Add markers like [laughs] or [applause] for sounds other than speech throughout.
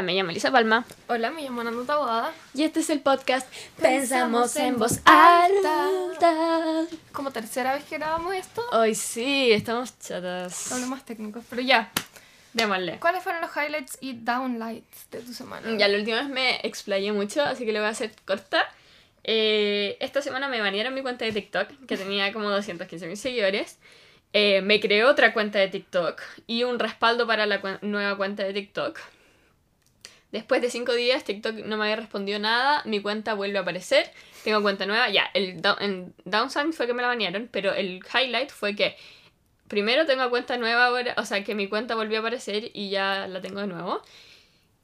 Hola, me llamo Elisa Palma. Hola, me llamo Nando Tabodada. Y este es el podcast Pensamos en voz alta. Como tercera vez que grabamos esto. Hoy sí, estamos chatas. Problemas técnicos, pero ya. Démosle. ¿Cuáles fueron los highlights y downlights de tu semana? Ya, la última vez me explayé mucho, así que le voy a hacer corta. Eh, esta semana me banearon mi cuenta de TikTok, que tenía como 215 mil seguidores. Eh, me creé otra cuenta de TikTok y un respaldo para la cuen- nueva cuenta de TikTok. Después de cinco días, TikTok no me había respondido nada, mi cuenta vuelve a aparecer, tengo cuenta nueva, ya, el, down, el downside fue que me la banearon, pero el highlight fue que primero tengo cuenta nueva ahora, o sea, que mi cuenta volvió a aparecer y ya la tengo de nuevo.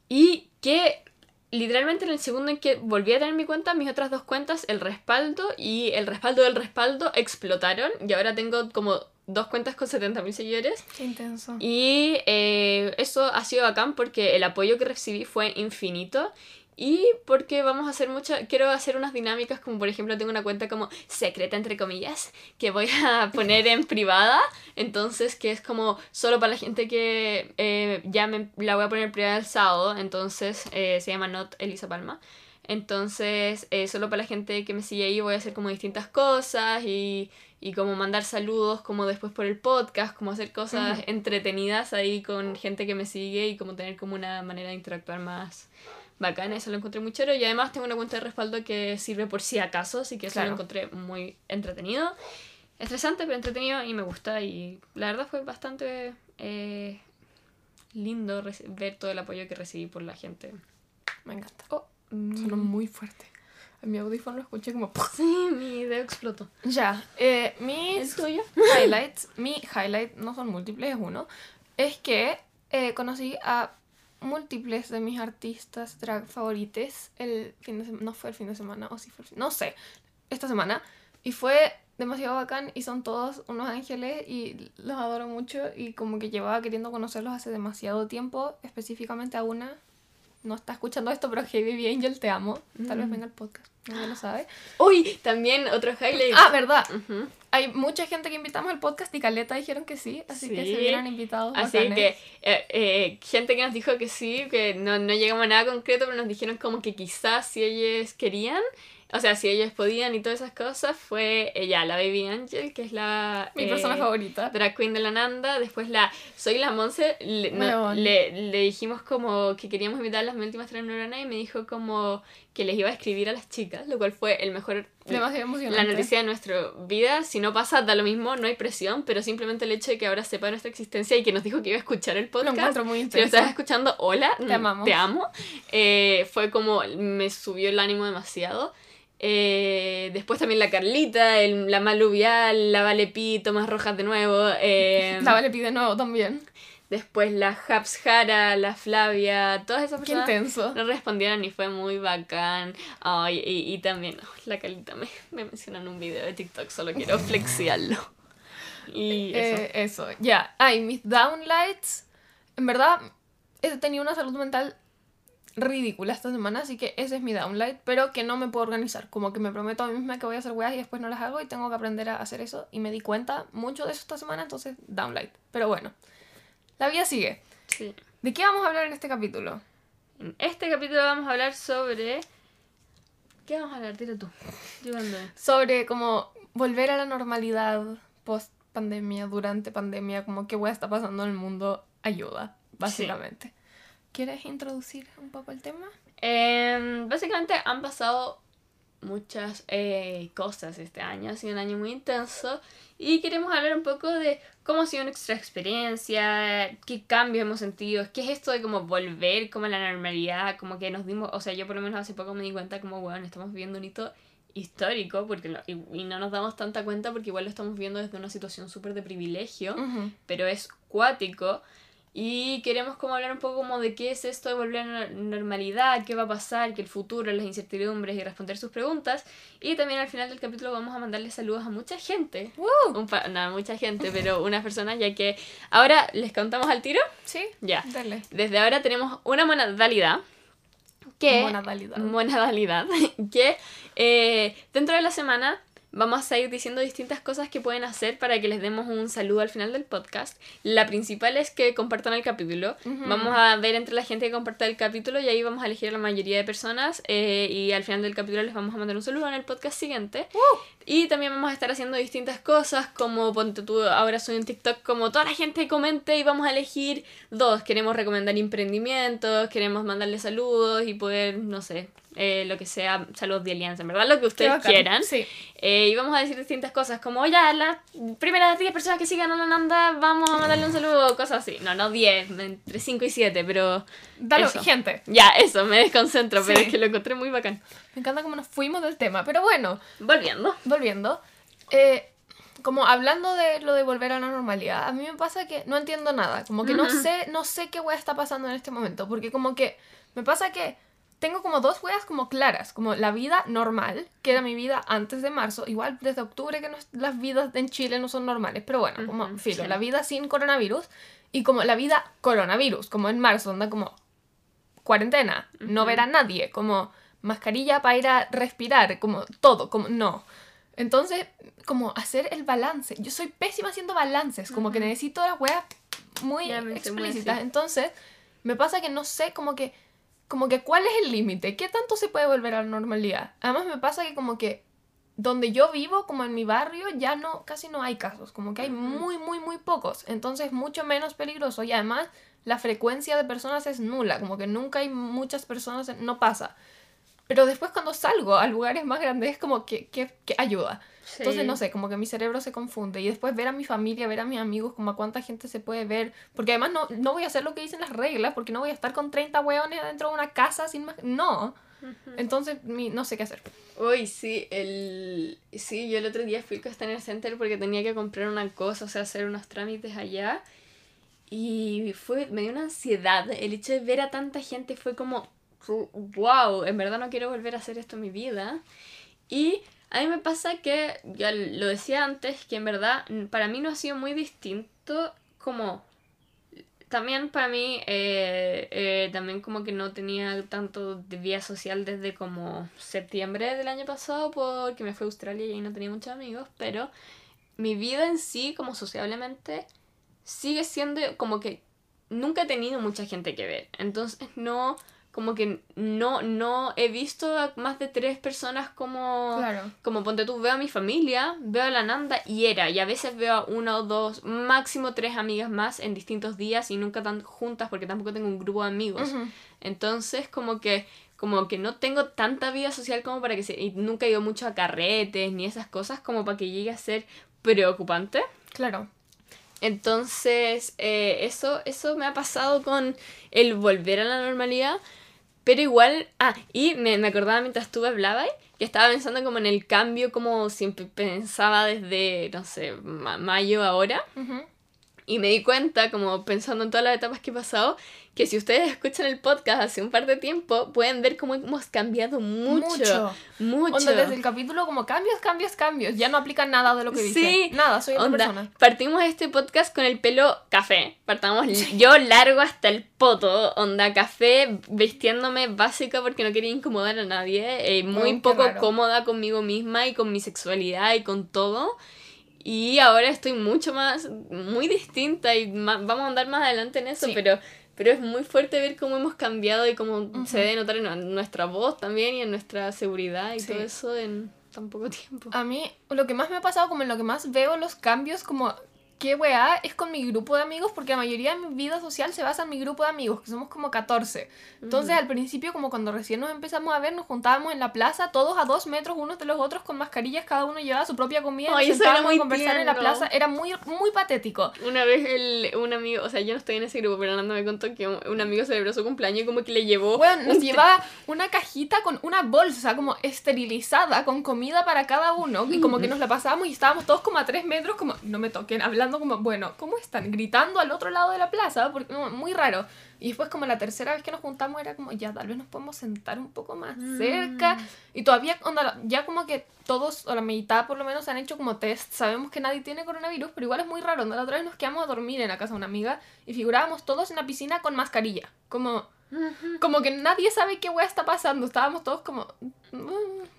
Y que literalmente en el segundo en que volví a tener mi cuenta, mis otras dos cuentas, el respaldo y el respaldo del respaldo explotaron y ahora tengo como dos cuentas con 70.000 seguidores. Qué intenso. Y eh, eso ha sido bacán porque el apoyo que recibí fue infinito. Y porque vamos a hacer muchas, quiero hacer unas dinámicas como por ejemplo tengo una cuenta como secreta entre comillas que voy a [laughs] poner en privada, entonces que es como solo para la gente que eh, ya me, la voy a poner privada el sábado, entonces eh, se llama Not Elisa Palma. Entonces, eh, solo para la gente que me sigue ahí voy a hacer como distintas cosas y, y como mandar saludos como después por el podcast, como hacer cosas entretenidas ahí con gente que me sigue y como tener como una manera de interactuar más bacana, eso lo encontré muy chévere y además tengo una cuenta de respaldo que sirve por si acaso, así que eso Claro. lo encontré muy entretenido. Estresante, pero entretenido y me gusta y la verdad fue bastante eh, lindo ver todo el apoyo que recibí por la gente. Me encanta. Oh, mm. Sonó muy fuerte. Mi audífono lo escuché como... Sí, mi dedo explotó. Ya, eh, ¿El mis tuyo? highlights, mi highlight, no son múltiples, es uno, es que eh, conocí a múltiples de mis artistas drag favorites el fin de semana, no fue el fin de semana, o sí fue el fin, no sé, esta semana, y fue demasiado bacán y son todos unos ángeles y los adoro mucho y como que llevaba queriendo conocerlos hace demasiado tiempo, específicamente a una, no está escuchando esto, pero Hey Baby Angel, te amo, tal vez Mm. venga el podcast, nadie lo sabe. Uy, también otro highlight. Ah, verdad, hay mucha gente que invitamos al podcast y Caleta dijeron que sí, así que se vieron invitados. Así bacanes. que eh, eh, gente que nos dijo que sí, que no, no llegamos a nada concreto, pero nos dijeron como que quizás si ellos querían, o sea, si ellos podían y todas esas cosas, fue ella, la Baby Angel, que es la... Mi eh, persona favorita. Drag Queen de la Nanda, después la Soy la Monse, le, no- le, le dijimos como que queríamos invitar a las últimas tres neuronas y me dijo como que les iba a escribir a las chicas, lo cual fue el mejor Demasiado emocionante. la noticia de nuestra vida, si no pasa, da lo mismo, no hay presión, pero simplemente el hecho de que ahora sepa nuestra existencia y que nos dijo que iba a escuchar el Lo podcast. encuentro muy Si lo estás escuchando, hola, Te mm, amamos. te amo. Eh, fue como, me subió el ánimo demasiado. Eh, después también la Carlita, el- la Maluvial, la Valepi, Tomás Rojas de nuevo. eh, [laughs] La Vale pide nuevo también. Después la Jara, la Flavia, todas esas Qué personas intenso. no respondieron y fue muy bacán. Y, y también ay, la Carlita me, me menciona en un video de TikTok, solo quiero [laughs] flexiarlo. Y eso. Eh, eso, ya. Ay, mis downlights. En verdad, he tenido una salud mental ridícula esta semana, así que ese es mi downlight, pero que no me puedo organizar. Como que me prometo a mí misma que voy a hacer weas y después no las hago y tengo que aprender a hacer eso. Y me di cuenta mucho de eso esta semana, entonces downlight. Pero bueno, la vida sigue. Sí. ¿De qué vamos a hablar en este capítulo? En este capítulo vamos a hablar sobre. ¿Qué vamos a hablar? Tira tú. Yo sobre como volver a la normalidad post pandemia, durante pandemia, como qué wea está pasando en el mundo, ayuda, básicamente. ¿Quieres introducir un poco el tema? Em, básicamente han pasado muchas eh, cosas este año, ha sido un año muy intenso y queremos hablar un poco de cómo ha sido nuestra experiencia, qué cambios hemos sentido, qué es esto de como volver como a la normalidad, como que nos dimos, o sea, yo por lo menos hace poco me di cuenta como, bueno, estamos viviendo un hito histórico porque no- y, y no nos damos tanta cuenta porque igual lo estamos viendo desde una situación súper de privilegio Ujú. pero es cuático. Y queremos como hablar un poco como de qué es esto de volver a la normalidad, qué va a pasar, que el futuro, las incertidumbres y responder sus preguntas. Y también al final del capítulo vamos a mandarle saludos a mucha gente. ¡Woo! Un no, mucha gente, pero [laughs] unas personas ya que ahora les contamos al tiro. Sí, Ya. dale. Desde ahora tenemos una modalidad que Buena validad. modalidad [laughs] que eh, dentro de la semana vamos a ir diciendo distintas cosas que pueden hacer para que les demos un saludo al final del podcast. La principal es que compartan el capítulo. Vamos a ver entre la gente que comparta el capítulo y ahí vamos a elegir a la mayoría de personas eh, y al final del capítulo les vamos a mandar un saludo en el podcast siguiente. Y también vamos a estar haciendo distintas cosas como ponte tú, ahora soy en TikTok, como toda la gente comente y vamos a elegir dos. Queremos recomendar emprendimientos, queremos mandarle saludos y poder, no sé, eh, lo que sea, saludos de alianza, en verdad, lo que ustedes quieran. Sí. Eh, y vamos a decir distintas cosas, como ya las primeras 10 personas que sigan a Nanda, vamos a mandarle un saludo, cosas así. No, no 10, entre 5 y 7, pero. Dale, eso. gente. Ya, eso, me desconcentro, pero es que lo encontré muy bacán. Me encanta cómo nos fuimos del tema. Pero bueno, Volviendo. volviendo. eh, como hablando de lo de volver a la normalidad, a mí me pasa que no entiendo nada. Como que no sé, no sé qué wea está pasando en este momento. Porque como que me pasa que tengo como dos weas como claras. Como la vida normal, que era mi vida antes de marzo. Igual desde octubre que no- las vidas en Chile no son normales. Pero bueno, como Ujú, filo, sí. la vida sin coronavirus. Y como la vida coronavirus, como en marzo, onda como cuarentena, no ver a nadie, como mascarilla para ir a respirar, como todo, como no. Entonces, como hacer el balance. Yo soy pésima haciendo balances, como que necesito las weas muy Ya explícitas. Entonces, me pasa que no sé como que como que cuál es el límite, qué tanto se puede volver a la normalidad. Además me pasa que como que donde yo vivo, como en mi barrio, ya no casi no hay casos, como que hay muy muy muy pocos, entonces mucho menos peligroso y además la frecuencia de personas es nula, como que nunca hay muchas personas, no pasa. Pero después cuando salgo a lugares más grandes es como que, que, que ayuda. Entonces, Sí. no sé, como que mi cerebro se confunde. Y después ver a mi familia, ver a mis amigos, como a cuánta gente se puede ver. Porque además no, no voy a hacer lo que dicen las reglas, porque no voy a estar con 30 hueones dentro de una casa sin más... No. Entonces, mi, no sé qué hacer. Uy, sí, el... sí, yo el otro día fui a el Center porque tenía que comprar una cosa, o sea, hacer unos trámites allá. Y fue, me dio una ansiedad. El hecho de ver a tanta gente fue como, wow, en verdad no quiero volver a hacer esto en mi vida. Y a mí me pasa que, ya lo decía antes, que en verdad para mí no ha sido muy distinto como... También para mí, eh, eh, también como que no tenía tanto de vida social desde como septiembre del año pasado porque me fui a Australia y ahí no tenía muchos amigos, pero mi vida en sí como sociablemente sigue siendo como que nunca he tenido mucha gente que ver, entonces no, como que no, no he visto a más de tres personas como... Claro. Como ponte tú, veo a mi familia, veo a la Nanda y era, y a veces veo a una o dos, máximo tres amigas más en distintos días y nunca tan juntas porque tampoco tengo un grupo de amigos. Entonces, como que como que no tengo tanta vida social como para que se... Y nunca he ido mucho a carretes ni esas cosas como para que llegue a ser preocupante. Claro. Entonces, eh, eso, eso me ha pasado con el volver a la normalidad. Pero igual, ah, y me, me acordaba mientras tú hablabas que estaba pensando como en el cambio, como siempre pensaba desde, no sé, ma- mayo ahora. Ujú. Y me di cuenta, como pensando en todas las etapas que he pasado, que si ustedes escuchan el podcast hace un par de tiempo, pueden ver cómo hemos cambiado mucho. Mucho. Onda, desde el capítulo como cambios, cambios, cambios. Ya no aplica nada de lo que dice. Sí. Nada, soy otra Onda, persona. partimos este podcast con el pelo café. Partamos yo largo hasta el poto, onda café, vistiéndome básica porque no quería incomodar a nadie, eh, muy Oh, poco raro. cómoda conmigo misma y con mi sexualidad y con todo. Y ahora estoy mucho más, muy distinta y ma- vamos a andar más adelante en eso, Sí. pero, pero es muy fuerte ver cómo hemos cambiado y cómo se debe notar en nuestra voz también y en nuestra seguridad y Sí. todo eso en tan poco tiempo. A mí, lo que más me ha pasado, como en lo que más veo los cambios, como qué weá, es con mi grupo de amigos, porque la mayoría de mi vida social se basa en mi grupo de amigos, que somos como 14. Entonces, al principio, como cuando recién nos empezamos a ver, nos juntábamos en la plaza, todos a dos metros unos de los otros, con mascarillas, cada uno llevaba su propia comida, Ay, nos sentábamos muy a conversar en la plaza, era muy, muy patético. Una vez el, un amigo, o sea, yo no estoy en ese grupo, pero Nando me contó que un, un amigo celebró su cumpleaños y como que le llevó... Bueno, nos un llevaba una cajita con una bolsa como esterilizada con comida para cada uno y como que [laughs] nos la pasábamos y estábamos todos como a tres metros como no me toquen hablando como bueno ¿cómo están? gritando al otro lado de la plaza porque no, muy raro. Y después como la tercera vez que nos juntamos era como ya tal vez nos podemos sentar un poco más Mm. cerca. Y todavía onda, ya como que todos o la mitad por lo menos han hecho como test. Sabemos que nadie tiene coronavirus pero igual es muy raro. Onda, la otra vez nos quedamos a dormir en la casa de una amiga y figurábamos todos en la piscina con mascarilla. Como Como que nadie sabe qué weá está pasando. Estábamos todos como. "Mm,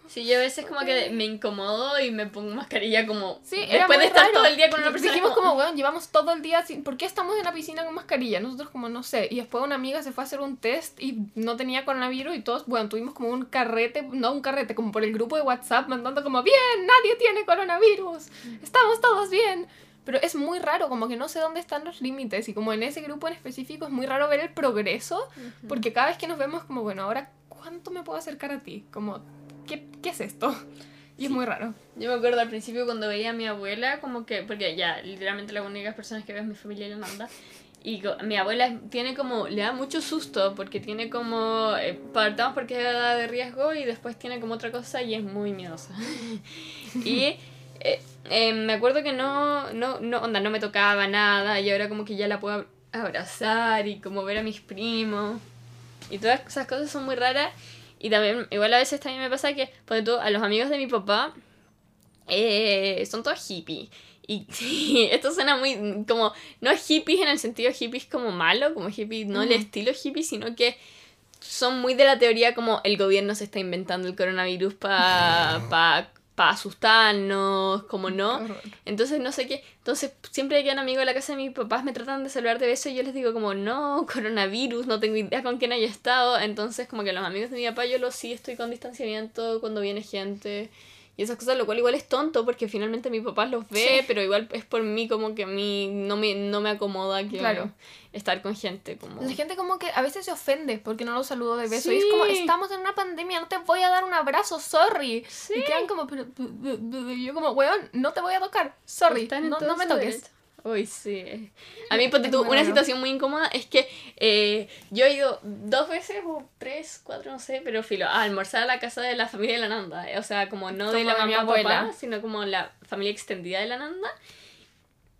Sí, yo a veces como que me incomodo y me pongo mascarilla como Sí, después de estar raro. todo el día con una persona. Dijimos como, como, weón, llevamos todo el día sin... ¿Por qué estamos en la piscina con mascarilla? Nosotros como, no sé. Y después una amiga se fue a hacer un test y no tenía coronavirus y todos, bueno, tuvimos como un carrete, no un carrete, como por el grupo de WhatsApp mandando como, bien, nadie tiene coronavirus, estamos todos bien. Pero es muy raro, como que no sé dónde están los límites y como en ese grupo en específico es muy raro ver el progreso porque cada vez que nos vemos como, bueno, ahora, ¿cuánto me puedo acercar a ti? Como, ¿qué, qué es esto? Y es muy raro. Yo me acuerdo al principio cuando veía a mi abuela, como que, porque ya, literalmente las únicas personas que veo es mi familia y la Nanda. Y mi abuela tiene como, le da mucho susto porque tiene como, eh, partamos porque es edad de riesgo y después tiene como otra cosa y es muy miedosa. [laughs] y eh, eh, me acuerdo que no, no, no, onda, no me tocaba nada y ahora como que ya la puedo abrazar y como ver a mis primos. Y todas esas cosas son muy raras. Y también, igual a veces también me pasa que, por tú, a los amigos de mi papá, eh, son todos hippies. Y [laughs] sí, esto suena muy como, no hippies en el sentido hippies como malo, como hippie, no el estilo hippie, sino que son muy de la teoría como el gobierno se está inventando el coronavirus para pa, [laughs] pa asustarnos, como no. Entonces, no sé qué. Entonces, siempre que un amigo a la casa de mis papás me tratan de saludar de beso y yo les digo como, no, coronavirus, no tengo idea con quién haya estado. Entonces, como que los amigos de mi papá yo los sí estoy con distanciamiento cuando viene gente y esas cosas, lo cual igual es tonto porque finalmente mi papá los ve, Sí. pero igual es por mí como que a mí no me, no me acomoda que Claro. estar con gente. Como... La gente como que a veces se ofende porque no lo saludo de beso. Y es como, estamos en una pandemia, no te voy a dar un abrazo, sorry. Sí. Y quedan como, pero, yo como, weón, no te voy a tocar, sorry, no, no me toques. derecho. Uy, sí. A mí, ponte Es tú, una situación muy incómoda es que eh, yo he ido dos veces o tres, cuatro, no sé, pero filo, a almorzar a la casa de la familia de la Nanda. eh, O sea, como no de Como la de mi mamá abuela. papá, sino como la familia extendida de la Nanda.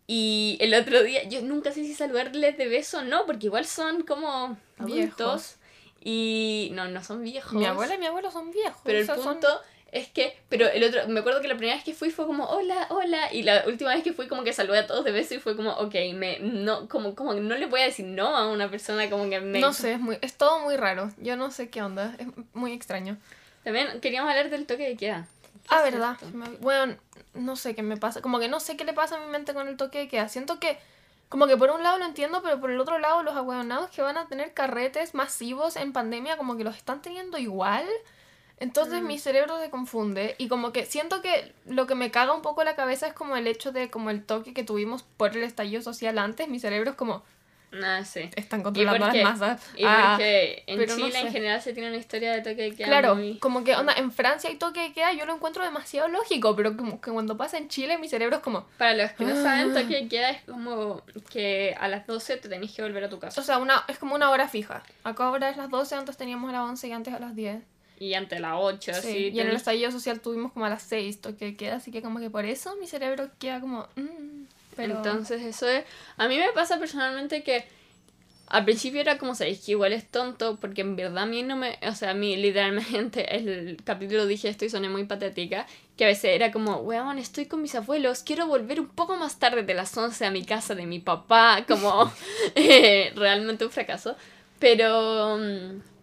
Y el otro día, yo nunca sé si saludarles de beso o no, porque igual son como adultos. Viejos. Y no, no son viejos. Mi abuela y mi abuelo son viejos. Pero el o sea, son- punto es que, pero el otro, me acuerdo que la primera vez que fui fue como, hola, hola, y la última vez que fui como que saludé a todos de beso y fue como, ok, me, no, como, como no le voy a decir no a una persona como que me... No sé, es, muy, es todo muy raro. Yo no sé qué onda, es muy extraño. También queríamos hablar del toque de queda. ¿Qué Ah, verdad. Me- Bueno, no sé qué me pasa. Como que no sé qué le pasa a mi mente con el toque de queda. Siento que, como que por un lado lo entiendo, pero por el otro lado los ahueonados que van a tener carretes masivos en pandemia, como que los están teniendo igual. Entonces Mm. mi cerebro se confunde y como que siento que lo que me caga un poco la cabeza es como el hecho de como el toque que tuvimos por el estallido social antes. Mi cerebro es como, Ah, sí. están controlando las masas. Y Ah, porque en pero no Chile en sé. general se tiene una historia de toque de queda Claro, muy... como que onda, en Francia hay toque de queda, yo lo encuentro demasiado lógico, pero como que cuando pasa en Chile mi cerebro es como, Para los que no Ah. saben, toque de queda es como que a las 12 te tenés que volver a tu casa. o sea, una, es como una hora fija. Acá ahora es las 12, antes teníamos a las 11 y antes a las 10. Y ante las 8, Sí, así. y en el estallido social tuvimos como a las 6 toque de queda, así que como que por eso mi cerebro queda como, mm, pero... Entonces eso es... A mí me pasa personalmente que al principio era como, sabéis que igual es tonto, porque en verdad a mí no me... O sea, a mí literalmente [laughs] el capítulo dije esto y soné muy patética, que a veces era como, weón, estoy con mis abuelos, quiero volver un poco más tarde de las 11 a mi casa de mi papá, como [laughs] eh, realmente un fracaso. Pero... mm,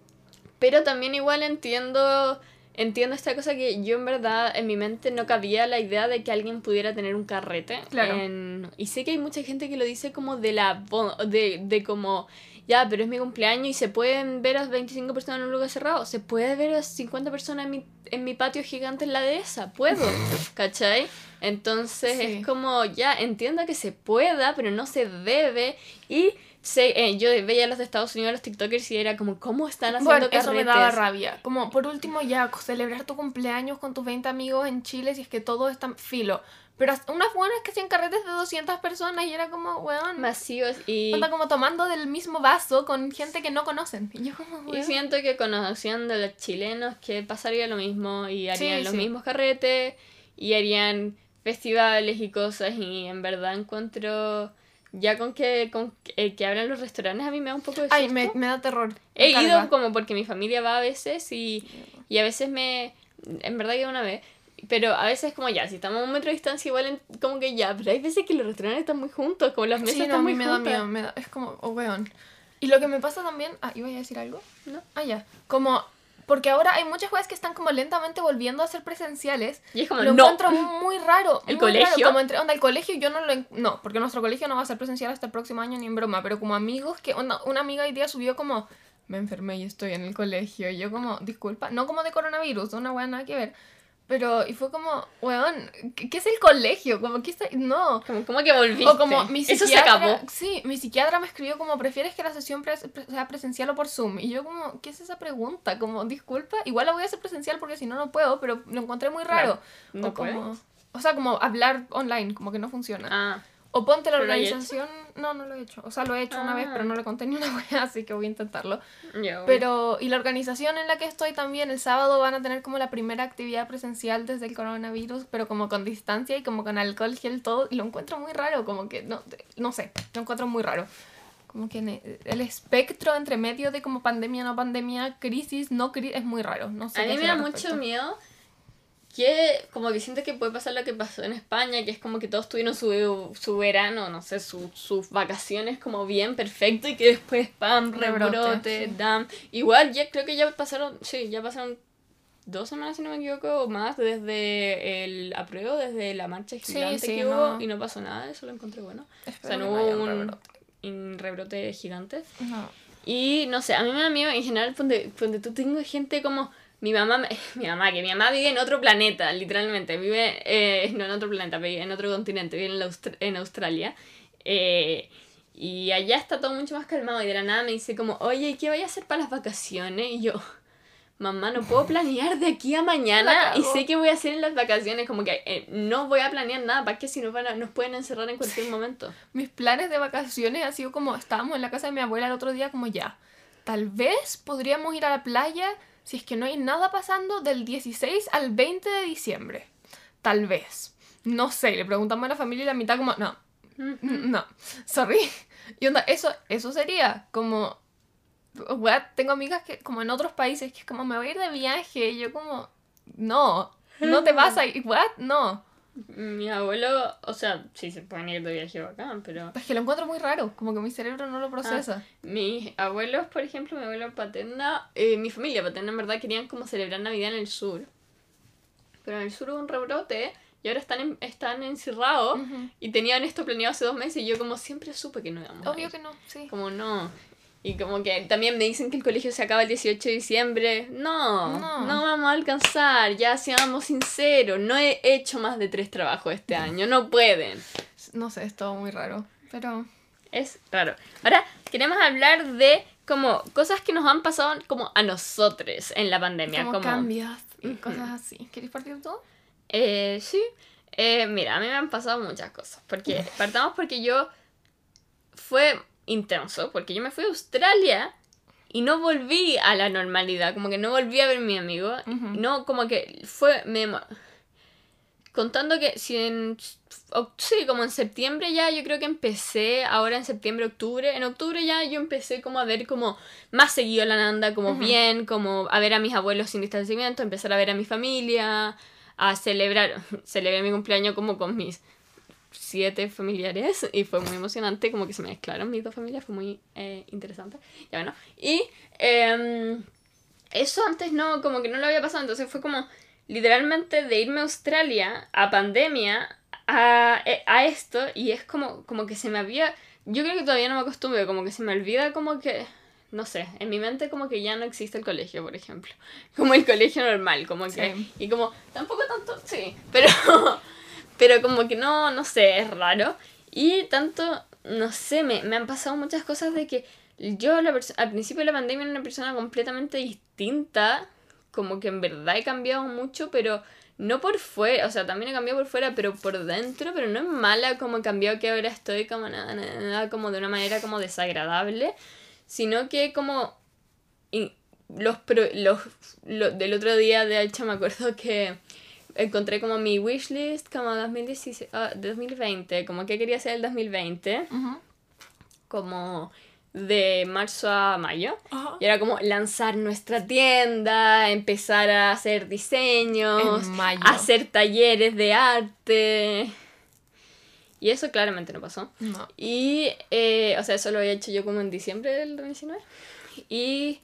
Pero también igual entiendo... Entiendo esta cosa que yo en verdad en mi mente no cabía la idea de que alguien pudiera tener un carrete. Claro. en- y sé que hay mucha gente que lo dice como de la... De, de como... Ya, pero es mi cumpleaños y se pueden ver a 25 personas en un lugar cerrado. Se puede ver a 50 personas en mi, en mi patio gigante en la dehesa. Puedo. [laughs] ¿Cachai? Entonces Sí. es como, ya, entiendo que se pueda, pero no se debe. Y sé, eh, yo veía los de Estados Unidos, los TikTokers, y era como, ¿cómo están haciendo Bueno, carretes? eso me daba rabia. Como, por último, ya, celebrar tu cumpleaños con tus 20 amigos en Chile si es que todo está filo. Pero unas buenas que hacían carretes de 200 personas y era como, weón, masivos y, Anda como tomando del mismo vaso con gente que no conocen. Y yo como, y weón. siento que conociendo a los chilenos que pasaría lo mismo y harían Sí, los sí. mismos carretes y harían festivales y cosas y en verdad encuentro ya con que con eh, que abran los restaurantes a mí me da un poco de Ay, susto. me, me da terror. He carga. ido como porque mi familia va a veces y, y a veces me... En verdad que una vez. Pero a veces como ya, si estamos a un metro de distancia igual en- como que ya. Pero hay veces que los restaurantes están muy juntos, como las mesas Sí, no, están a muy me da juntas. miedo. Me da, es como, oh, weón. Y lo que me pasa también. Ah, iba a decir algo. No. Ah, ya. Como Porque ahora hay muchas cosas que están como lentamente volviendo a ser presenciales. Y es como, lo no. encuentro muy raro. [laughs] ¿El muy colegio? raro, Como entre, onda, el colegio yo no lo... No, porque nuestro colegio no va a ser presencial hasta el próximo año ni en broma. Pero como amigos que... Onda, una amiga hoy día subió como... Me enfermé y estoy en el colegio. Y yo como, disculpa. No como de coronavirus, una weá nada que ver. Pero, y fue como, weón, ¿qué, qué es el colegio? Como, ¿qué está...? No. Como, como que volviste. O como mi Eso se acabó. Sí, mi psiquiatra me escribió como, ¿prefieres que la sesión pre- sea presencial o por Zoom? Y yo como, ¿qué es esa pregunta? Como, disculpa, igual la voy a hacer presencial porque si no, no puedo, pero lo encontré muy raro. Claro, no o como, puedes. o sea, como hablar online, como que no funciona. Ah, O ponte la ¿Pero lo has organización... No, no lo he hecho. O sea, lo he hecho una vez, Ah. pero no le conté ni una wea, [laughs] así que voy a intentarlo. bueno. Pero, y la organización en la que estoy también, el sábado van a tener como la primera actividad presencial desde el coronavirus, pero como con distancia y como con alcohol, gel, todo, y lo encuentro muy raro, como que, no, no sé, lo encuentro muy raro. Como que ne- el espectro entre medio de como pandemia, no pandemia, crisis, no crisis, es muy raro, no sé. A mí me da mucho miedo que como que siento que puede pasar lo que pasó en España, que es como que todos tuvieron su, su verano, no sé, su- sus vacaciones como bien perfecto y que después pam, Rebrote, rebrote, sí. dam. Igual ya creo que ya pasaron, sí, ya pasaron dos semanas si no me equivoco o más desde el apruebo, desde la marcha Sí, gigante sí, que no. hubo y no pasó nada, eso lo encontré bueno. O sea, Espero no que hubo un, rebrote. un rebrote gigante. No. Y no sé, a mí me da miedo en general donde, donde tú tengo gente como mi mamá, [laughs] mi mamá, que mi mamá vive en otro planeta, literalmente, vive, eh, no en otro planeta, vive en otro continente, vive en, la Austra- en Australia. eh, y allá está todo mucho más calmado y de la nada me dice como, oye, ¿y ¿qué voy a hacer para las vacaciones? Y yo, mamá, no puedo planear de aquí a mañana y sé qué voy a hacer en las vacaciones, como que eh, no voy a planear nada, ¿para qué si nos, van a- nos pueden encerrar en cualquier momento? Mis planes de vacaciones ha sido como, estábamos en la casa de mi abuela el otro día, como ya, tal vez podríamos ir a la playa si es que no hay nada pasando del 16 al 20 de diciembre. Tal vez. No sé, le preguntamos a la familia y la mitad como, no, no, sorry. [laughs] Y onda, eso, eso sería como, weá, tengo amigas que como en otros países que es como, me voy a ir de viaje y yo como, no, no te vas a ir, what, no. Mi abuelo, o sea, sí se pueden ir de viaje bacán, pero Es que lo encuentro muy raro, como que mi cerebro no lo procesa. mis abuelos, por ejemplo, mi abuelo paterna, eh, mi familia paterna en verdad querían como celebrar Navidad en el sur. Pero en el sur hubo un rebrote y ahora están, en- están encerrados y tenían esto planeado hace dos meses y yo como siempre supe que no íbamos a Obvio ir. que no, sí. Como no. Y como que también me dicen que el colegio se acaba el 18 de diciembre. No, No. no, vamos a alcanzar. Ya seamos sinceros. No he hecho más de tres trabajos este año. No pueden. No sé, es todo muy raro. Pero. Es raro. Ahora queremos hablar de como cosas que nos han pasado como a nosotros en la pandemia. Como, Como, cambios y cosas así. ¿Queréis partir tú? Eh, sí. Eh, mira, a mí me han pasado muchas cosas. Porque partamos porque yo fue intenso, porque yo me fui a Australia y no volví a la normalidad, como que no volví a ver a mi amigo. No, como que fue me contando que si en sí, como en septiembre ya yo creo que empecé, ahora en septiembre, octubre, en octubre ya yo empecé como a ver como más seguido la Nanda, como bien, como a ver a mis abuelos sin distanciamiento, empezar a ver a mi familia, a celebrar, [laughs] celebré mi cumpleaños como con mis siete familiares y fue muy emocionante, como que se me mezclaron mis dos familias, fue muy eh, interesante. Ya bueno, y em, eso antes no, como que no lo había pasado, entonces fue como literalmente de irme a Australia a pandemia a, eh, a esto y es como, como que se me había, yo creo que todavía no me acostumbro, como que se me olvida como que, no sé, en mi mente como que ya no existe el colegio, por ejemplo, [laughs] como el colegio normal, como que, Sí. y como, tampoco tanto, sí, pero, [laughs] pero como que no, no sé, es raro. Y tanto, no sé, me, me han pasado muchas cosas de que yo la al principio de la pandemia era una persona completamente distinta, como que en verdad he cambiado mucho, pero no por fuera, o sea, también he cambiado por fuera, pero por dentro, pero no es mala como he cambiado que ahora estoy como nada, nada, como de una manera como desagradable, sino que como los, los, lo- del otro día de hecho me acuerdo que encontré como mi wishlist como 2016, ah, 2020, como que quería hacer el 2020, Ujú. como de marzo a mayo. Y era como lanzar nuestra tienda, empezar a hacer diseños, hacer talleres de arte. Y eso claramente no pasó. No. Y, eh, o sea, eso lo había hecho yo como en diciembre del 2019. Y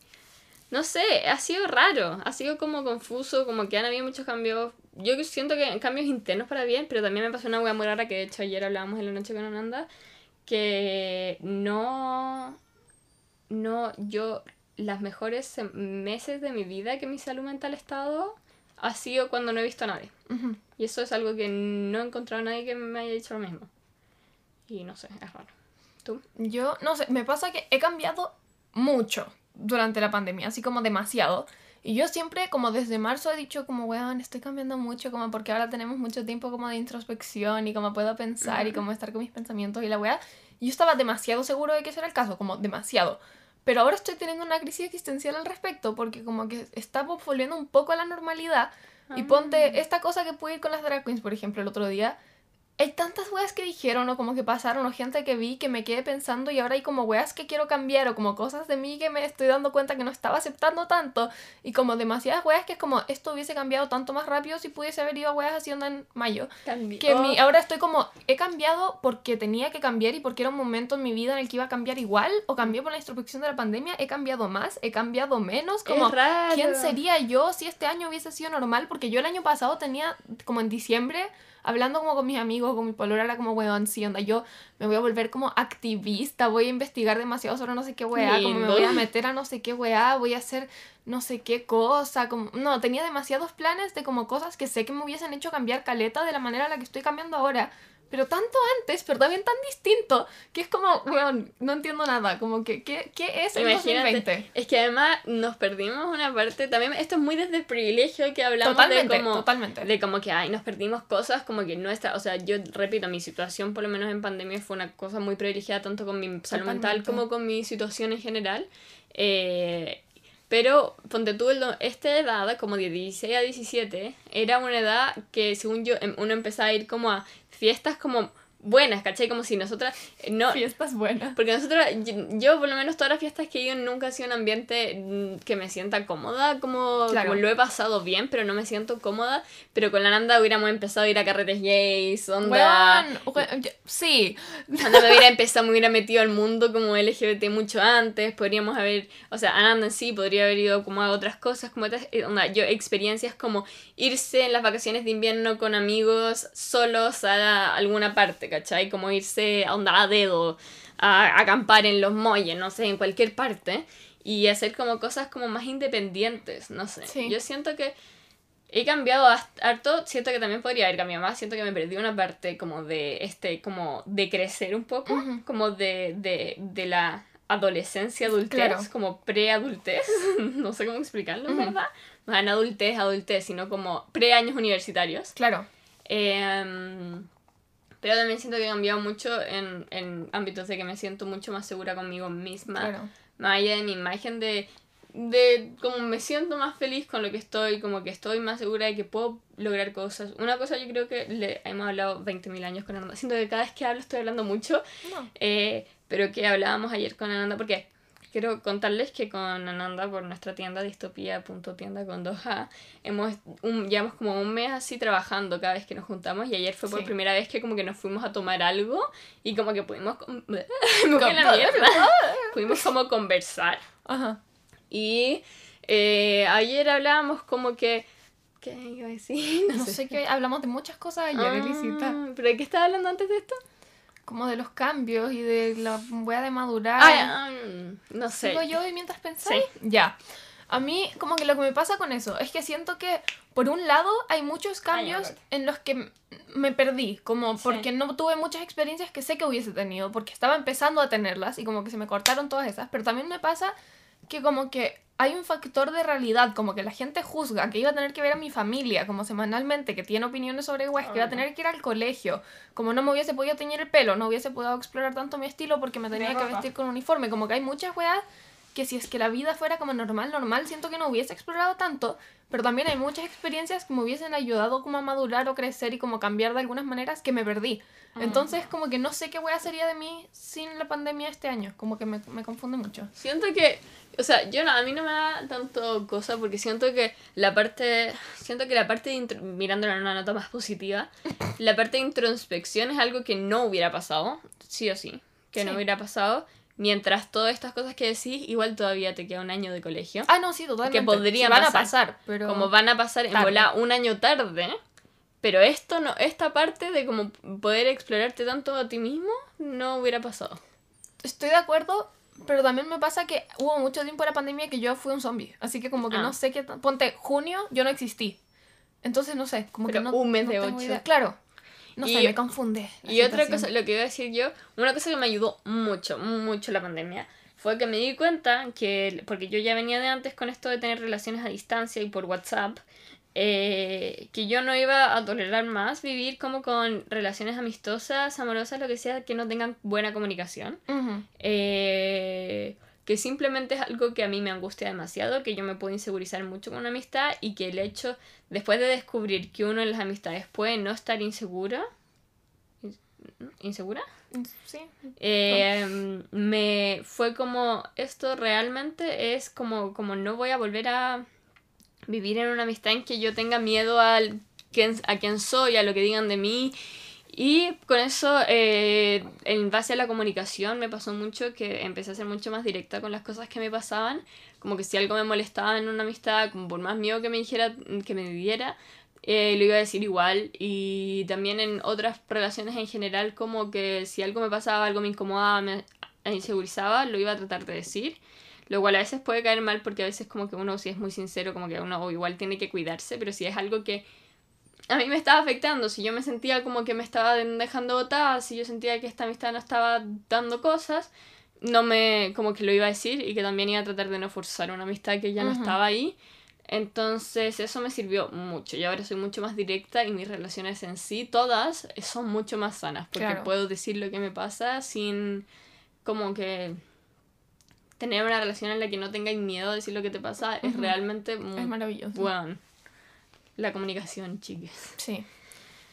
no sé, ha sido raro, ha sido como confuso, como que han habido muchos cambios. Yo siento que cambios internos para bien, pero también me pasó una hueá muy rara que de hecho ayer hablábamos en la noche con Ananda, que no, no, yo, las mejores meses de mi vida que mi salud mental ha estado, ha sido cuando no he visto a nadie. Y eso es algo que no he encontrado a nadie que me haya dicho lo mismo. Y no sé, es raro. ¿Tú? Yo, no sé, me pasa que he cambiado mucho durante la pandemia, así como demasiado. Y yo siempre, como desde marzo, he dicho como, weón, estoy cambiando mucho, como porque ahora tenemos mucho tiempo como de introspección y como puedo pensar y como estar con mis pensamientos y la weá. Yo estaba demasiado seguro de que ese era el caso, como demasiado. Pero ahora estoy teniendo una crisis existencial al respecto porque como que estamos volviendo un poco a la normalidad. Y ponte ah. esta cosa que pude ir con las drag queens, por ejemplo, el otro día hay tantas weas que dijeron o como que pasaron o gente que vi que me quedé pensando y ahora hay como weas que quiero cambiar o como cosas de mí que me estoy dando cuenta que no estaba aceptando tanto y como demasiadas weas que es como esto hubiese cambiado tanto más rápido si pudiese haber ido a weas haciendo en mayo. Que mi, ahora estoy como he cambiado porque tenía que cambiar y porque era un momento en mi vida en el que iba a cambiar igual o cambié por la introspección de la pandemia, he cambiado más, he cambiado menos, como quién sería yo si este año hubiese sido normal porque yo el año pasado tenía como en diciembre hablando como con mis amigos, con mi polora, era como, weón, sí, onda, yo me voy a volver como activista, voy a investigar demasiado sobre no sé qué weá, como me voy a meter a no sé qué weá, voy a hacer no sé qué cosa, como, no, tenía demasiados planes de como cosas que sé que me hubiesen hecho cambiar caleta de la manera en la que estoy cambiando ahora, pero tanto antes, pero también tan distinto, que es como, weón, no entiendo nada, como que, ¿qué, qué es el 2020? Es que además nos perdimos una parte, también esto es muy desde el privilegio que hablamos de como, totalmente. de como que, ay, nos perdimos cosas, como que nuestra, o sea, yo repito, mi situación por lo menos en pandemia fue una cosa muy privilegiada tanto con mi salud mental como con mi situación en general. Eh, pero ponte tú, esta edad, como de 16 a 17, era una edad que según yo em, uno empezaba a ir como a fiestas como buenas, ¿cachai? Como si nosotras... Eh, no, fiestas buenas. Porque nosotros, yo, por lo menos todas las fiestas que he ido nunca ha sido un ambiente mm, que me sienta cómoda, como, lo he pasado bien, pero no me siento cómoda. Pero con la Nanda hubiéramos empezado a ir a carretes gays, onda... sí. Nanda me hubiera empezado, me hubiera metido al mundo como LGBT mucho antes, podríamos haber... O sea, Ananda en sí podría haber ido como a otras cosas, como eh, onda, yo experiencias como irse en las vacaciones de invierno con amigos solos a alguna parte ¿cachai? Como irse a onda a dedo, a, acampar en los molles, no sé, en cualquier parte, y hacer como cosas como más independientes, no sé. Yo siento que he cambiado harto, siento que también podría haber cambiado más, siento que me perdí una parte como de este, como de crecer un poco, como de, de, de la adolescencia, adultez, como preadultez, [laughs] no sé cómo explicarlo, ¿verdad? No en adultez, adultez, sino como pre-años universitarios. Claro. Eh, pero también siento que he cambiado mucho en, en ámbitos de que me siento mucho más segura conmigo misma. Claro. Más allá de mi imagen de, de como me siento más feliz con lo que estoy, como que estoy más segura de que puedo lograr cosas. Una cosa yo creo que le hemos hablado 20.000 años con Ananda. Siento que cada vez que hablo estoy hablando mucho, eh, pero que hablábamos ayer con Ananda porque quiero contarles que con Ananda por nuestra tienda distopía.tienda con 2A hemos un, llevamos como un mes así trabajando cada vez que nos juntamos y ayer fue por primera vez que como que nos fuimos a tomar algo y como que pudimos [laughs] pudimos como conversar Ajá. y eh, ayer hablábamos como que ¿qué iba a decir? [laughs] No, sé, qué hablamos de muchas cosas ayer ah, ¿pero de qué estaba hablando antes de esto? Como de los cambios y de la wea de madurar. No sé. ¿Digo yo y mientras pensáis? Ya. A mí, como que lo que me pasa con eso es que siento que, por un lado, hay muchos cambios en los que me perdí, como porque no tuve muchas experiencias que sé que hubiese tenido, porque estaba empezando a tenerlas y como que se me cortaron todas esas, pero también me pasa que como que hay un factor de realidad, como que la gente juzga que iba a tener que ver a mi familia como semanalmente, que tiene opiniones sobre West, que iba a tener que ir al colegio, como no me hubiese podido teñir el pelo, no hubiese podido explorar tanto mi estilo porque me tenía que vestir con uniforme, como que hay muchas weas que si es que la vida fuera como normal, normal, siento que no hubiese explorado tanto, pero también hay muchas experiencias que me hubiesen ayudado como a madurar o crecer y como cambiar de algunas maneras que me perdí. Ah. Entonces, como que no sé qué wea sería de mí sin la pandemia este año, como que me, me confunde mucho. Siento que o sea, yo no, a mí no me da tanto cosa porque siento que la parte, siento que la parte de, mirándolo en una nota más positiva, la parte de introspección es algo que no hubiera pasado, sí o sí, que no hubiera pasado. Mientras todas estas cosas que decís, igual todavía te queda un año de colegio. Ah, no, sí, totalmente. Que podrían Sí, van pasar. a pasar, pero... Como van a pasar en volá un año tarde, pero esto no, esta parte de como poder explorarte tanto a ti mismo no hubiera pasado. Estoy de acuerdo, pero también me pasa que hubo mucho tiempo en la pandemia que yo fui un zombie. Así que como que Ah. no sé qué... Ponte, junio yo no existí. Entonces no sé, como Pero que no... un mes no de ocho. idea. Claro. No Y- sé, me confunde. Y otra cosa, lo que iba a decir yo, una cosa que me ayudó mucho, mucho la pandemia, fue que me di cuenta que, porque yo ya venía de antes con esto de tener relaciones a distancia y por WhatsApp, eh, que yo no iba a tolerar más vivir como con relaciones amistosas, amorosas, lo que sea, que no tengan buena comunicación. Eh, que simplemente es algo que a mí me angustia demasiado, que yo me puedo insegurizar mucho con una amistad y que el hecho, después de descubrir que uno en las amistades puede no estar insegura, ¿insegura? Sí. Eh, me fue como esto realmente es como como no voy a volver a vivir en una amistad en que yo tenga miedo al a quién soy a lo que digan de mí y con eso eh, en base a la comunicación me pasó mucho que empecé a ser mucho más directa con las cosas que me pasaban. Como que si algo me molestaba en una amistad como por más miedo que me dijera que me diera eh, lo iba a decir igual. Y también en otras relaciones en general como que si algo me pasaba, algo me incomodaba, me insegurizaba, lo iba a tratar de decir, lo cual a veces puede caer mal porque a veces como que uno si es muy sincero como que uno igual tiene que cuidarse, pero si es algo que a mí me estaba afectando, si yo me sentía como que me estaba dejando botada, si yo sentía que esta amistad no estaba dando cosas, no me como que lo iba a decir y que también iba a tratar de no forzar una amistad que ya no estaba ahí. Entonces eso me sirvió mucho y ahora soy mucho más directa y mis relaciones en sí, todas, son mucho más sanas porque Claro. puedo decir lo que me pasa sin como que tener una relación en la que no tengáis miedo a decir lo que te pasa es realmente muy Es maravilloso. bueno. La comunicación, chiques. Sí.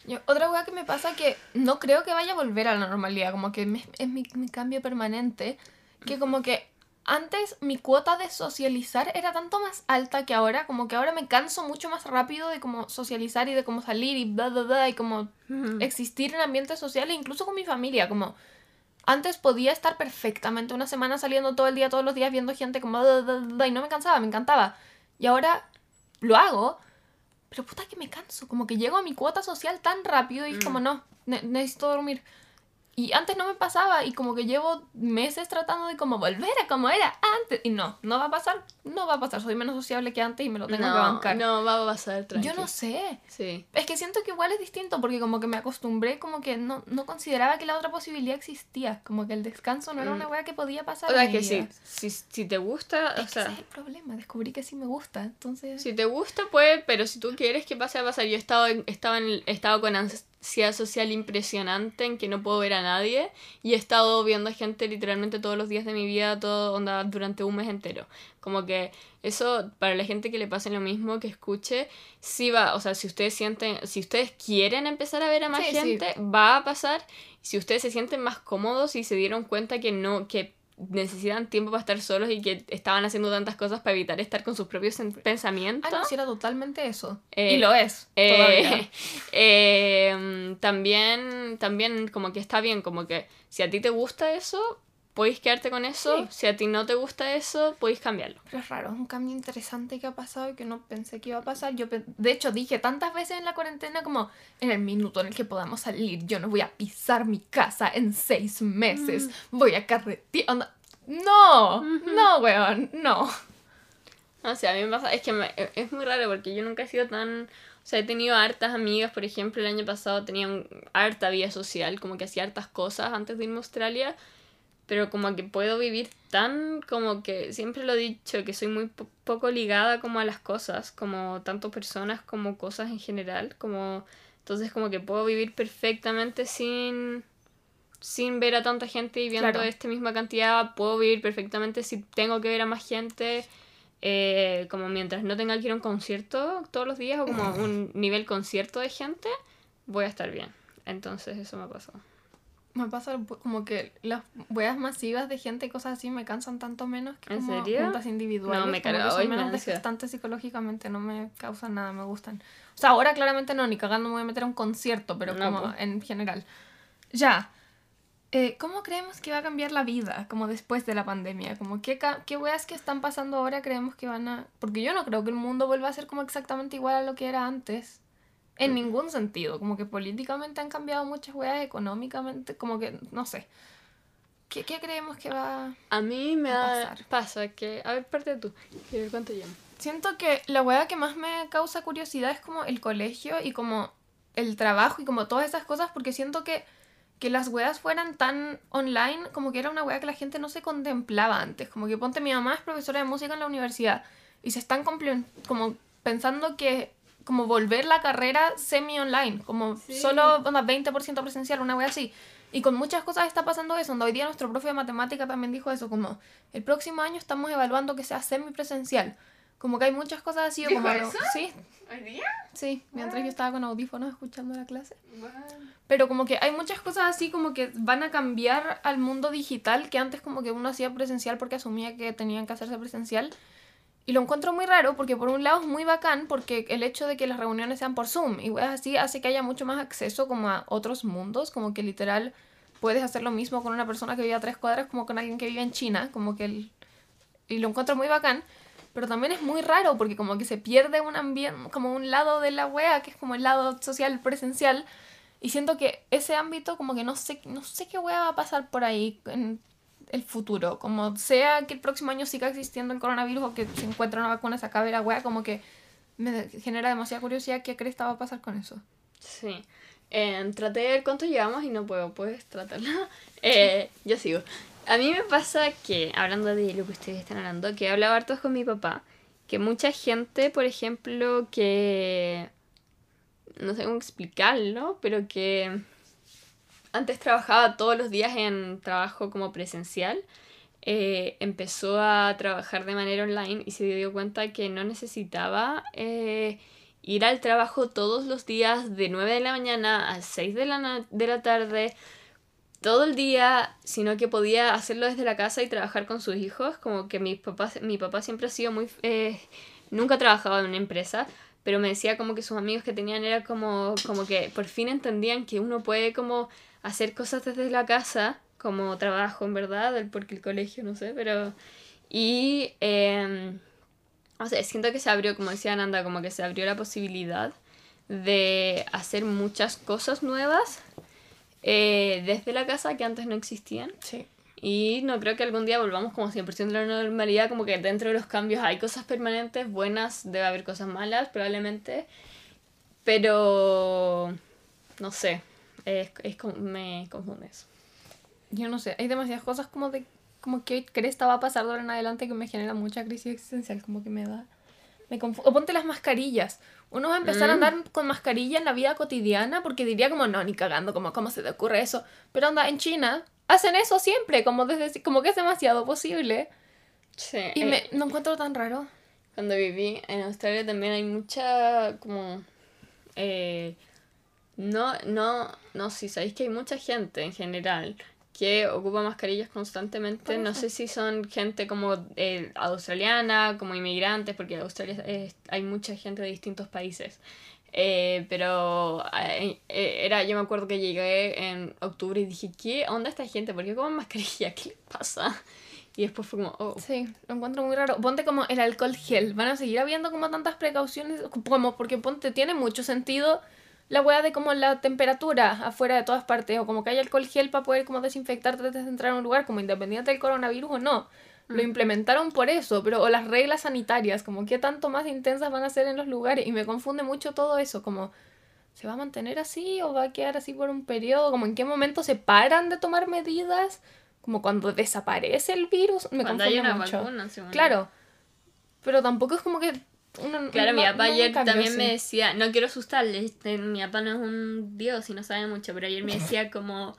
Yo- otra cosa que me pasa que no creo que vaya a volver a la normalidad, como que me- es mi, mi cambio permanente, que como que antes mi cuota de socializar era tanto más alta que ahora, como que ahora me canso mucho más rápido de como socializar y de como salir y bla bla bla y como existir en ambientes sociales, incluso con mi familia, como antes podía estar perfectamente una semana saliendo todo el día, todos los días, viendo gente como bla, bla, bla, y no me cansaba, me encantaba. Y ahora lo hago, pero puta que me canso, como que llego a mi cuota social tan rápido y es como no, ne- necesito dormir. Y antes no me pasaba y como que llevo meses tratando de como volver a como era antes. Y no, no va a pasar, no va a pasar. Soy menos sociable que antes y me lo tengo que bancar. no va a pasar, Yo no sé. Sí. Es que siento que igual es distinto porque como que me acostumbré, como que no, no consideraba que la otra posibilidad existía. Como que el descanso no era Mm. una weá que podía pasar. O sea, en que vida. si, si te gusta, Es o que sea, ese es el problema, descubrí que sí me gusta, entonces... si te gusta, pues, pero si tú quieres que pase a pasar, yo he estado, en- estaba en, he estado con ansiedad social impresionante en que no puedo ver a nadie y he estado viendo gente literalmente todos los días de mi vida, todo onda durante un mes entero. Como que eso, para la gente que le pase lo mismo, que escuche, sí va, o sea, si ustedes sienten, si ustedes quieren empezar a ver a más Sí, sí. gente, va a pasar. Si ustedes se sienten más cómodos y se dieron cuenta que no, que necesitan tiempo para estar solos y que estaban haciendo tantas cosas para evitar estar con sus propios pensamientos. Ah, no, sí era totalmente eso. Eh, y lo es, Eh, todavía. [laughs] eh, también, también como que está bien, como que si a ti te gusta eso, podéis quedarte con eso. Sí. Si a ti no te gusta eso, podéis cambiarlo. Pero es raro, es un cambio interesante que ha pasado y que no pensé que iba a pasar. Yo, de hecho, dije tantas veces en la cuarentena como en el minuto en el que podamos salir, yo no voy a pisar mi casa en seis meses, voy a carretear. No, no, weón, no. No sé, a mí me pasa, es que me- e, es muy raro porque yo nunca he sido tan... O sea, he tenido hartas amigas, por ejemplo, el año pasado tenía un- harta vida social, como que hacía hartas cosas antes de irme a Australia, pero como que puedo vivir tan, como que siempre lo he dicho, que soy muy po- poco ligada como a las cosas, como tanto personas como cosas en general, como... Entonces como que puedo vivir perfectamente sin sin ver a tanta gente y viendo Claro. esta misma cantidad, puedo vivir perfectamente si tengo que ver a más gente, eh, como mientras no tenga que ir a un concierto todos los días o como un [laughs] nivel concierto de gente, voy a estar bien. Entonces eso me ha pasado. Me pasa como que las weas masivas de gente y cosas así me cansan tanto menos que ¿En como serio? juntas individuales. No, me carga- son menos desgastantes psicológicamente, no me causan nada, me gustan. O sea, ahora claramente no, ni cagando me voy a meter a un concierto, pero No, como pues. en general. Ya. eh, ¿cómo creemos que va a cambiar la vida como después de la pandemia? Como qué, qué weas que están pasando ahora creemos que van a... Porque yo no creo que el mundo vuelva a ser como exactamente igual a lo que era antes. En ningún sentido. Como que políticamente han cambiado muchas weas, económicamente, como que, no sé. ¿Qué, qué creemos que va...? A mí me a da- pasar. pasa que... A ver, parte tú. Quiero ver cuánto llamo. Siento que la wea que más me causa curiosidad es como el colegio y como el trabajo y como todas esas cosas porque siento que, que las weas fueran tan online como que era una wea que la gente no se contemplaba antes. Como que ponte mi mamá es profesora de música en la universidad y se están como pensando que como volver la carrera semi online, como Sí. solo onda, 20% presencial, una wea así. Y con muchas cosas está pasando eso. Onda, Hoy día nuestro profe de matemática también dijo eso, como el próximo año estamos evaluando que sea semipresencial. Como que hay muchas cosas así. ¿Dijo como, eso? Sí, ¿Hoy día? sí, mientras yo estaba con audífonos escuchando la clase. Pero como que hay muchas cosas así como que van a cambiar al mundo digital que antes como que uno hacía presencial porque asumía que tenían que hacerse presencial. Y lo encuentro muy raro porque por un lado es muy bacán porque el hecho de que las reuniones sean por Zoom y weas así hace que haya mucho más acceso como a otros mundos, como que literal puedes hacer lo mismo con una persona que vive a tres cuadras como con alguien que vive en China, como que. Y lo encuentro muy bacán, pero también es muy raro porque como que se pierde un ambiente, como un lado de la wea que es como el lado social presencial y siento que ese ámbito como que no sé, no sé qué wea va a pasar por ahí el futuro. Como sea que el próximo año siga existiendo el coronavirus o que se encuentre una vacuna, se acabe la wea, como que me genera demasiada curiosidad qué crees que va a pasar con eso. Sí. Eh, traté de ver cuánto llevamos y no puedo. ¿Puedes tratarlo? [laughs] Eh, yo sigo. A mí me pasa que, hablando de lo que ustedes están hablando, que he hablado hartos con mi papá, que mucha gente, por ejemplo, que... No sé cómo explicarlo, pero que antes trabajaba todos los días en trabajo como presencial, eh, empezó a trabajar de manera online y se dio cuenta que no necesitaba eh, ir al trabajo todos los días de 9 de la mañana a 6 de la, de la tarde, todo el día, sino que podía hacerlo desde la casa y trabajar con sus hijos, como que mis papás, mi papá siempre ha sido muy... eh, nunca ha trabajado en una empresa, pero me decía como que sus amigos que tenían era como, como que por fin entendían que uno puede como hacer cosas desde la casa, como trabajo en verdad, el- porque el colegio, no sé, pero... Y... em, o sea, siento que se abrió, como decía Nanda, como que se abrió la posibilidad de hacer muchas cosas nuevas eh, desde la casa que antes no existían. Sí. Y no creo que algún día volvamos como 100% a la normalidad, como que dentro de los cambios hay cosas permanentes, buenas, debe haber cosas malas probablemente, pero no sé, es, es me confunde eso. Yo no sé, hay demasiadas cosas como de como que cresta va a pasar de ahora en adelante que me genera mucha crisis existencial, como que me da me o ponte las mascarillas. Uno va a empezar a Mm. andar con mascarilla en la vida cotidiana porque diría como no, ni cagando, como cómo se te ocurre eso. Pero anda, en China hacen eso siempre, como desde como que es demasiado posible Sí, y eh, me no encuentro tan raro. Cuando viví en Australia también hay mucha como eh, no, no, no, si sabéis que hay mucha gente en general que ocupa mascarillas constantemente. No sé si son gente como eh, australiana, como inmigrantes, porque en Australia es- hay mucha gente de distintos países. Eh, pero eh, era, yo me acuerdo que llegué en octubre y dije, ¿qué onda esta gente? ¿Por qué comen mascarilla? [laughs] ¿Qué les pasa? Y después fue como, oh. Sí, lo encuentro muy raro. Ponte como el alcohol gel. Van a seguir habiendo como tantas precauciones. Como porque ponte, tiene mucho sentido la weá de como la temperatura afuera de todas partes. O como que hay alcohol gel para poder como desinfectarte antes de entrar a un lugar, como independiente del coronavirus o no. Lo implementaron por eso, pero o las reglas sanitarias, como qué tanto más intensas van a ser en los lugares. Y me confunde mucho todo eso, como ¿se va a mantener así o va a quedar así por un periodo? Como en qué momento se paran de tomar medidas, como cuando desaparece el virus. Me Cuando hay confunde una mucho. vacuna. Claro, pero tampoco es como que... Claro, mi papá no ayer cambio también me decía, no quiero asustarle, este, mi papá no es un dios y no sabe mucho, pero ayer me decía como,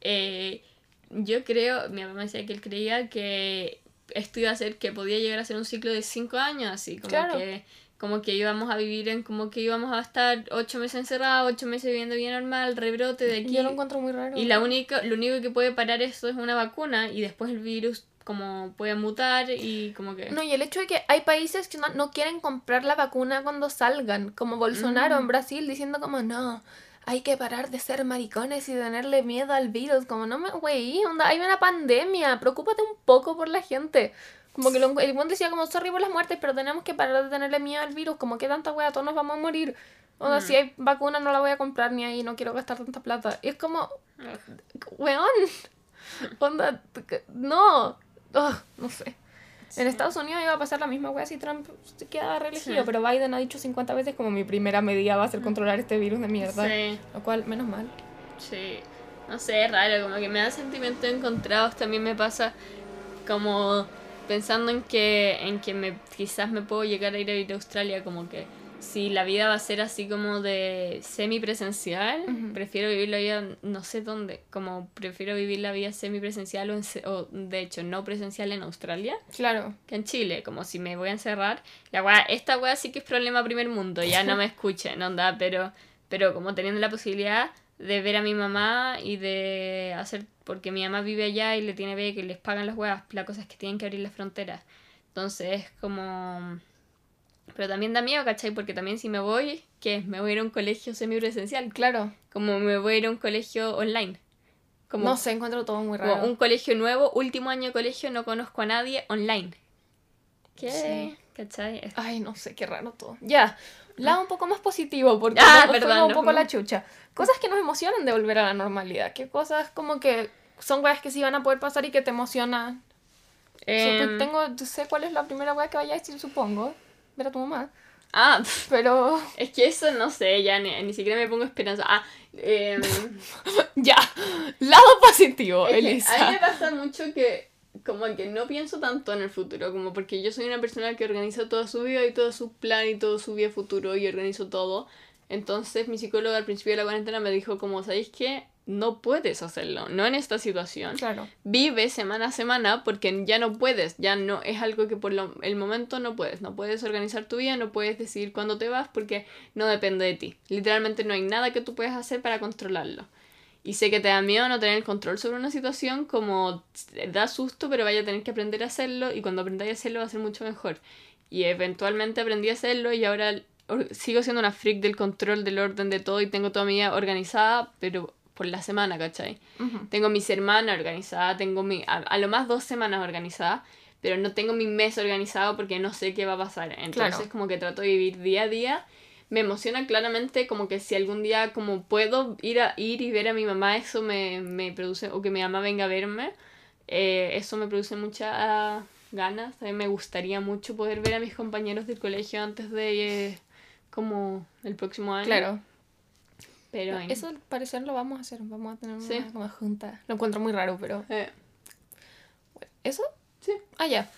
eh, yo creo, mi papá me decía que él creía que esto iba a ser, que podía llegar a ser un ciclo de cinco años, así, como Claro. que como que íbamos a vivir en, como que íbamos a estar ocho meses encerrados, ocho meses viviendo bien normal, rebrote de aquí. Yo lo encuentro muy raro. Y la única, lo único que puede parar eso es una vacuna y después el virus como puede mutar y como que... No, y el hecho de que hay países que no, no quieren comprar la vacuna cuando salgan, como Bolsonaro Mm. en Brasil, diciendo como, no, hay que parar de ser maricones y tenerle miedo al virus. Como no me, güey, onda, hay una pandemia, preocúpate un poco por la gente. Como que lo, el buen decía como, sorry por las muertes, pero tenemos que parar de tenerle miedo al virus. Como que tanta wea, todos nos vamos a morir. Onda, si hay vacuna no la voy a comprar ni ahí, no quiero gastar tanta plata. Y es como, weón, [laughs] onda, no, Ugh, no sé. En Estados Unidos iba a pasar la misma wea si Trump se quedaba reelegido, Sí. pero Biden ha dicho 50 veces como mi primera medida va a ser controlar este virus de mierda. Sí. Lo cual, menos mal. Sí, no sé, es raro, como que me da sentimientos encontrados, también me pasa como pensando en que, en que me, quizás me puedo llegar a ir a ir a Australia, como que si la vida va a ser así como de semipresencial, Ujú. prefiero vivir la vida no sé dónde, como prefiero vivir la vida semipresencial o, en se- o de hecho no presencial en Australia Claro. que en Chile, como si me voy a encerrar, la weá, esta weá sí que es problema primer mundo, ya no me [laughs] escuchen, onda, pero, pero como teniendo la posibilidad de ver a mi mamá y de hacer, porque mi mamá vive allá y le tiene y les pagan las weas, la cosa es que tienen que abrir las fronteras, entonces es como... Pero también da miedo, ¿cachai? Porque también si me voy, ¿qué? Me voy a ir a un colegio semipresencial, Claro. como me voy a ir a un colegio online. Como, no sé, encuentro todo muy como raro. un colegio nuevo, último año de colegio, no conozco a nadie online. ¿Qué? Sí. ¿Cachai? Ay, no sé, qué raro todo. Ya, lado un poco más positivo, porque Ah, nos perdón, un poco la chucha. Cosas que nos emocionan de volver a la normalidad. ¿Qué cosas como que son weas que sí van a poder pasar y que te emocionan? Em, tengo, sé cuál es la primera wea que vaya a decir, supongo. Ver a tu mamá. Ah, Pero. [laughs] es que eso no sé, ya ni, ni siquiera me pongo esperanza. Ah, em, [laughs] ya, lado positivo, es que Elisa. a mí me pasa mucho que como que no pienso tanto en el futuro, como porque yo soy una persona que organiza toda su vida y todo su plan y todo su vida futuro y organizo todo. Entonces mi psicóloga al principio de la cuarentena me dijo como, ¿sabéis qué? No puedes hacerlo, no en esta situación. Claro. vive semana a semana porque ya no puedes, ya no es algo que por lo- el momento no puedes, no puedes organizar tu vida, no puedes decidir cuándo te vas porque no depende de ti. Literalmente no hay nada que tú puedas hacer para controlarlo. Y sé que te da miedo no tener el control sobre una situación, como da susto, pero vaya a tener que aprender a hacerlo y cuando aprendáis a hacerlo va a ser mucho mejor. Y eventualmente aprendí a hacerlo y ahora or- sigo siendo una freak del control, del orden de todo y tengo toda mi vida organizada, pero por la semana, ¿cachai? Ujú. Tengo mi semana organizada, tengo mi, a, a lo más dos semanas organizadas, pero no tengo mi mes organizado porque no sé qué va a pasar. Entonces Claro. como que trato de vivir día a día. Me emociona claramente como que si algún día como puedo ir a ir y ver a mi mamá, eso me, me produce, o que mi mamá venga a verme, eh, eso me produce muchas ganas. También me gustaría mucho poder ver a mis compañeros del colegio antes de eh, como el próximo año. Claro. Pero Eso al parecer lo vamos a hacer. Vamos a tener una Sí. como junta. Lo encuentro muy raro, pero. eh, ¿Eso? sí. Ah, ya.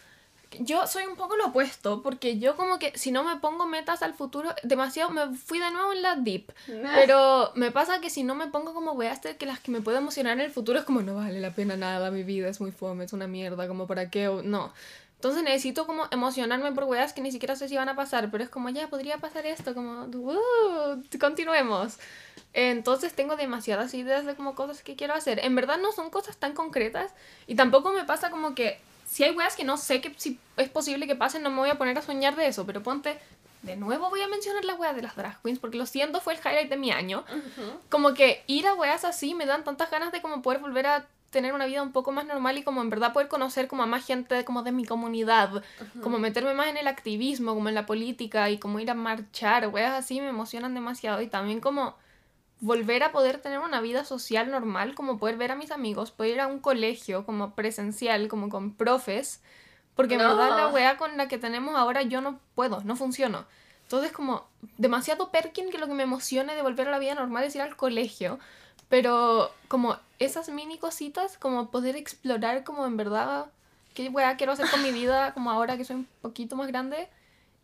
Yo soy un poco lo opuesto, porque yo como que si no me pongo metas al futuro, demasiado me fui de nuevo en la deep. Pero me pasa que si no me pongo como weas de que las que me puedo emocionar en el futuro es como no vale la pena nada, mi vida es muy fome, es una mierda, como para qué, o- no. Entonces necesito como emocionarme por weas que ni siquiera sé si van a pasar, pero es como ya podría pasar esto, como "Uh, continuemos. Entonces tengo demasiadas ideas de como cosas que quiero hacer. En verdad no son cosas tan concretas y tampoco me pasa como que si hay weas que no sé que si es posible que pasen, no me voy a poner a soñar de eso, pero ponte, de nuevo voy a mencionar la wea de las drag queens porque lo siento, fue el highlight de mi año. Como que ir a weas así me dan tantas ganas de como poder volver a tener una vida un poco más normal y como en verdad poder conocer como a más gente como de mi comunidad, como meterme más en el activismo, como en la política y como ir a marchar, weas así me emocionan demasiado y también como volver a poder tener una vida social normal, como poder ver a mis amigos, poder ir a un colegio como presencial, como con profes, porque en No. verdad la wea con la que tenemos ahora yo no puedo, no funciono. Entonces como demasiado perkin que lo que me emocione de volver a la vida normal es ir al colegio, pero como esas mini cositas, como poder explorar como en verdad qué wea quiero hacer con mi vida, [laughs] como ahora que soy un poquito más grande,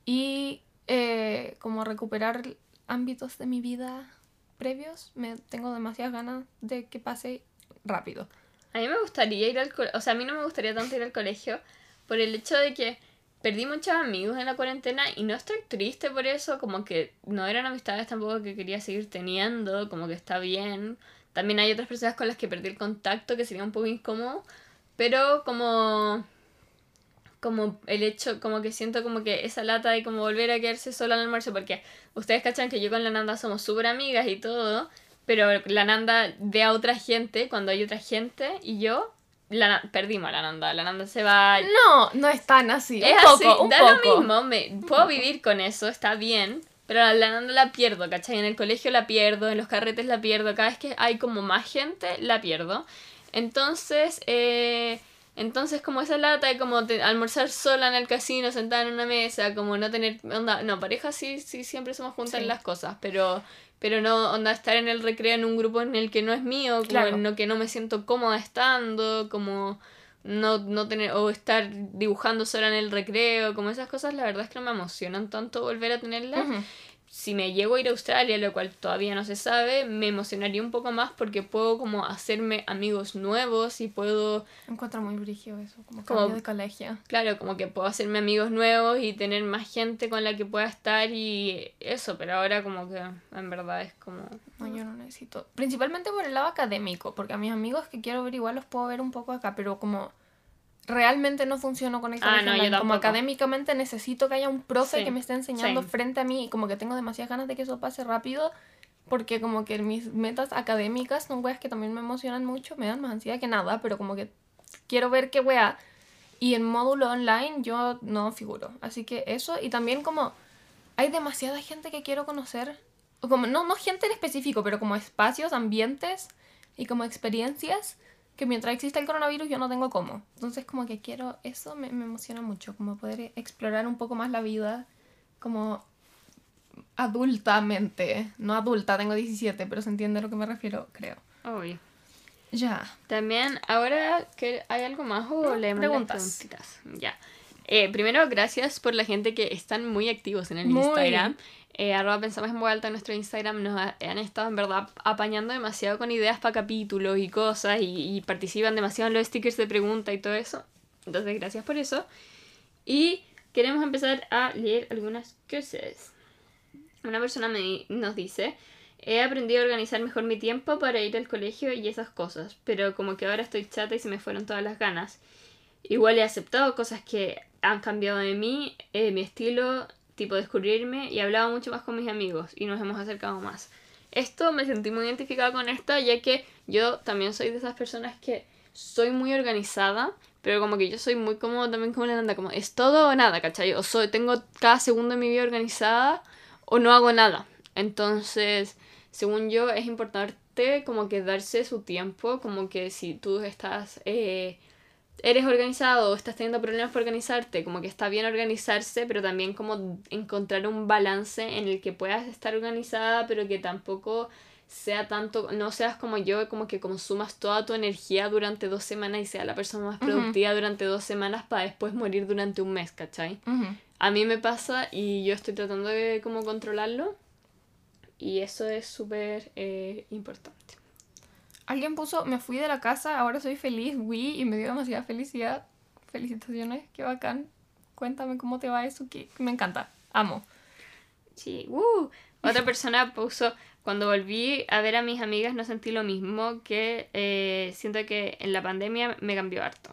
y eh, como recuperar ámbitos de mi vida previos, me tengo demasiadas ganas de que pase rápido. A mí me gustaría ir al colegio, o sea, a mí no me gustaría tanto ir al colegio por el hecho de que perdí muchos amigos en la cuarentena y no estoy triste por eso, como que no eran amistades tampoco que quería seguir teniendo, como que está bien. También hay otras personas con las que perdí el contacto que sería un poco incómodo, pero como como el hecho, como que siento como que esa lata de como volver a quedarse sola al almuerzo, porque ustedes cachan que yo con la Nanda somos súper amigas y todo, pero la Nanda ve a otra gente cuando hay otra gente y yo la, perdimos a la Nanda. La Nanda se va. No, no es tan así. Es un así, poco, un da poco. lo mismo. Me, puedo vivir con eso, está bien. Pero la Nanda la pierdo, ¿cachai? En el colegio la pierdo, en los carretes la pierdo. Cada vez que hay como más gente, la pierdo. Entonces, eh, entonces como esa lata de como te- almorzar sola en el casino, sentada en una mesa, como no tener onda, no, pareja sí, sí siempre somos juntas Sí. en las cosas, pero pero no onda estar en el recreo en un grupo en el que no es mío, como Claro. en lo que no me siento cómoda estando, como no, no tener o estar dibujando sola en el recreo, como esas cosas, la verdad es que no me emocionan tanto volver a tenerlas. Si me llego a ir a Australia, lo cual todavía no se sabe, me emocionaría un poco más porque puedo como hacerme amigos nuevos y puedo, Encuentro muy brígido eso, como Como- de colegio. claro, como que puedo hacerme amigos nuevos y tener más gente con la que pueda estar y eso, pero ahora como que en verdad es como... No, yo no necesito. Principalmente por el lado académico, porque a mis amigos que quiero ver igual los puedo ver un poco acá, pero como realmente no funciono con el Ah, no, online. Como académicamente necesito que haya un profe Sí, que me esté enseñando frente a mí y como que tengo demasiadas ganas de que eso pase rápido. Porque como que mis metas académicas son weas que también me emocionan mucho, me dan más ansiedad que nada, pero como que quiero ver qué wea. Y en módulo online yo no figuro. Así que eso, y también como hay demasiada gente que quiero conocer. O como, no, no gente en específico, pero como espacios, ambientes y como experiencias que mientras exista el coronavirus yo no tengo cómo. Entonces como que quiero, eso me, me emociona mucho, como poder explorar un poco más la vida como adultamente. No adulta, tengo 17, pero se entiende a lo que me refiero, creo. Obvio. Ya. También, ahora que hay algo más o No, leemos preguntas. las preguntitas. Ya. Eh, primero, gracias por la gente que están muy activos en el Muy. Instagram. Eh, arroba pensamos en vuelta en nuestro Instagram nos ha- han estado en verdad apañando demasiado con ideas para capítulos y cosas y, y participan demasiado en los stickers de pregunta y todo eso. Entonces, gracias por eso. Y queremos empezar a leer algunas cosas. Una persona me, nos dice, he aprendido a organizar mejor mi tiempo para ir al colegio y esas cosas, pero como que ahora estoy chata y se me fueron todas las ganas. Igual he aceptado cosas que han cambiado de mí, eh, mi estilo, tipo descubrirme y he hablado mucho más con mis amigos y nos hemos acercado más. Esto me sentí muy identificada con esto ya que yo también soy de esas personas que soy muy organizada, pero como que yo soy muy como también como la Nanda, como es todo o nada, ¿cachai? O soy, tengo cada segundo de mi vida organizada o no hago nada. Entonces, según yo, es importante como que darse su tiempo, como que si tú estás, eh, eres organizado o estás teniendo problemas por organizarte, como que está bien organizarse, pero también como encontrar un balance en el que puedas estar organizada, pero que tampoco sea tanto, no seas como yo, como que consumas toda tu energía durante dos semanas y sea la persona más productiva durante dos semanas para después morir durante un mes, ¿cachai? A mí me pasa y yo estoy tratando de como controlarlo y eso es súper eh, importante. Alguien puso, me fui de la casa, ahora soy feliz, oui, y me dio demasiada felicidad. Felicitaciones, qué bacán. Cuéntame cómo te va eso, que me encanta, amo. Sí, uh. Otra persona puso, cuando volví a ver a mis amigas no sentí lo mismo que eh, siento que en la pandemia me cambió harto.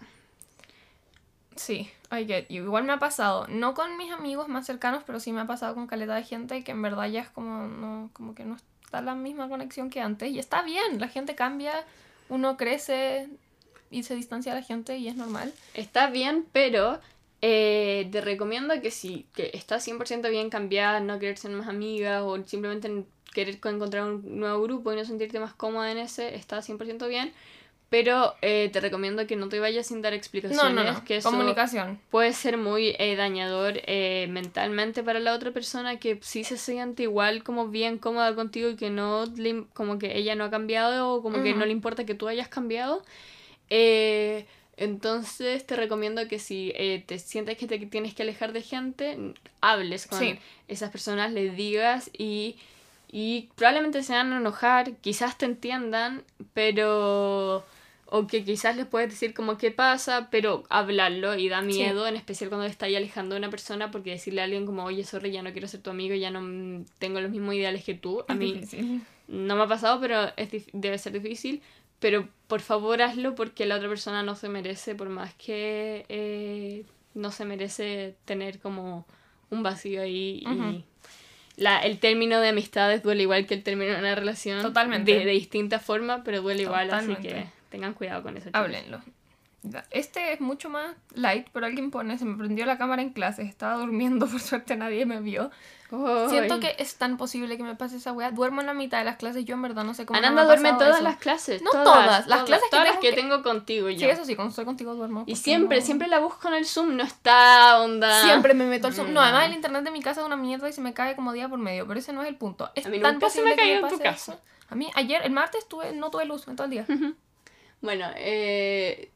Sí, I get you. Igual me ha pasado, no con mis amigos más cercanos, pero sí me ha pasado con caleta de gente que en verdad ya es como, no, como que no está la misma conexión que antes. Y está bien, la gente cambia, uno crece y se distancia de la gente y es normal. Está bien, pero eh, te recomiendo que si que estás 100% bien cambiar, no querer ser más amigas o simplemente en- querer co- encontrar un nuevo grupo y no sentirte más cómoda en ese, está 100% bien. Pero eh, te recomiendo que no te vayas sin dar explicaciones. No, no, no. Que eso Comunicación. puede ser muy eh, dañador eh, mentalmente para la otra persona que sí se siente igual como bien cómoda contigo y que no le como que ella no ha cambiado o como que no le importa que tú hayas cambiado. Eh, entonces te recomiendo que si te sientes que te tienes que alejar de gente, hables con Sí. esas personas, les digas y, y probablemente se van a enojar, quizás te entiendan, pero... O que quizás les puedes decir como qué pasa, pero hablarlo y da Sí. miedo, en especial cuando estás alejando de una persona, porque decirle a alguien como, oye, sorry, ya no quiero ser tu amigo, ya no tengo los mismos ideales que tú, a mí no me ha pasado, pero es debe ser difícil. Pero por favor hazlo porque la otra persona no se merece, por más que eh, no se merece tener como un vacío ahí. y- la, el término de amistades duele igual que el término de una relación. Totalmente. De, de distinta forma, pero duele igual, así que tengan cuidado con eso. chicos. Háblenlo. Este es mucho más light, pero alguien pone, se me prendió la cámara en clase, estaba durmiendo, [laughs] por suerte nadie me vio. Siento Ay. que es tan posible que me pase esa weá. Duermo en la mitad de las clases, yo en verdad no sé cómo. no Ananda me ha duerme todas eso. las clases. No todas, las clases que todas las tengo que que- tengo contigo yo. Sí, eso sí, cuando estoy contigo duermo. Y siempre, no- siempre la busco en el Zoom, no está onda. Siempre me meto al Zoom. No, Mm. además el internet de mi casa es una mierda y se me cae como día por medio, pero ese no es el punto. Es A mí tan nunca se me posible ha que caído en tu casa. eso. A mí ayer, el martes, tuve, no tuve luz en todo el día. Bueno, eh,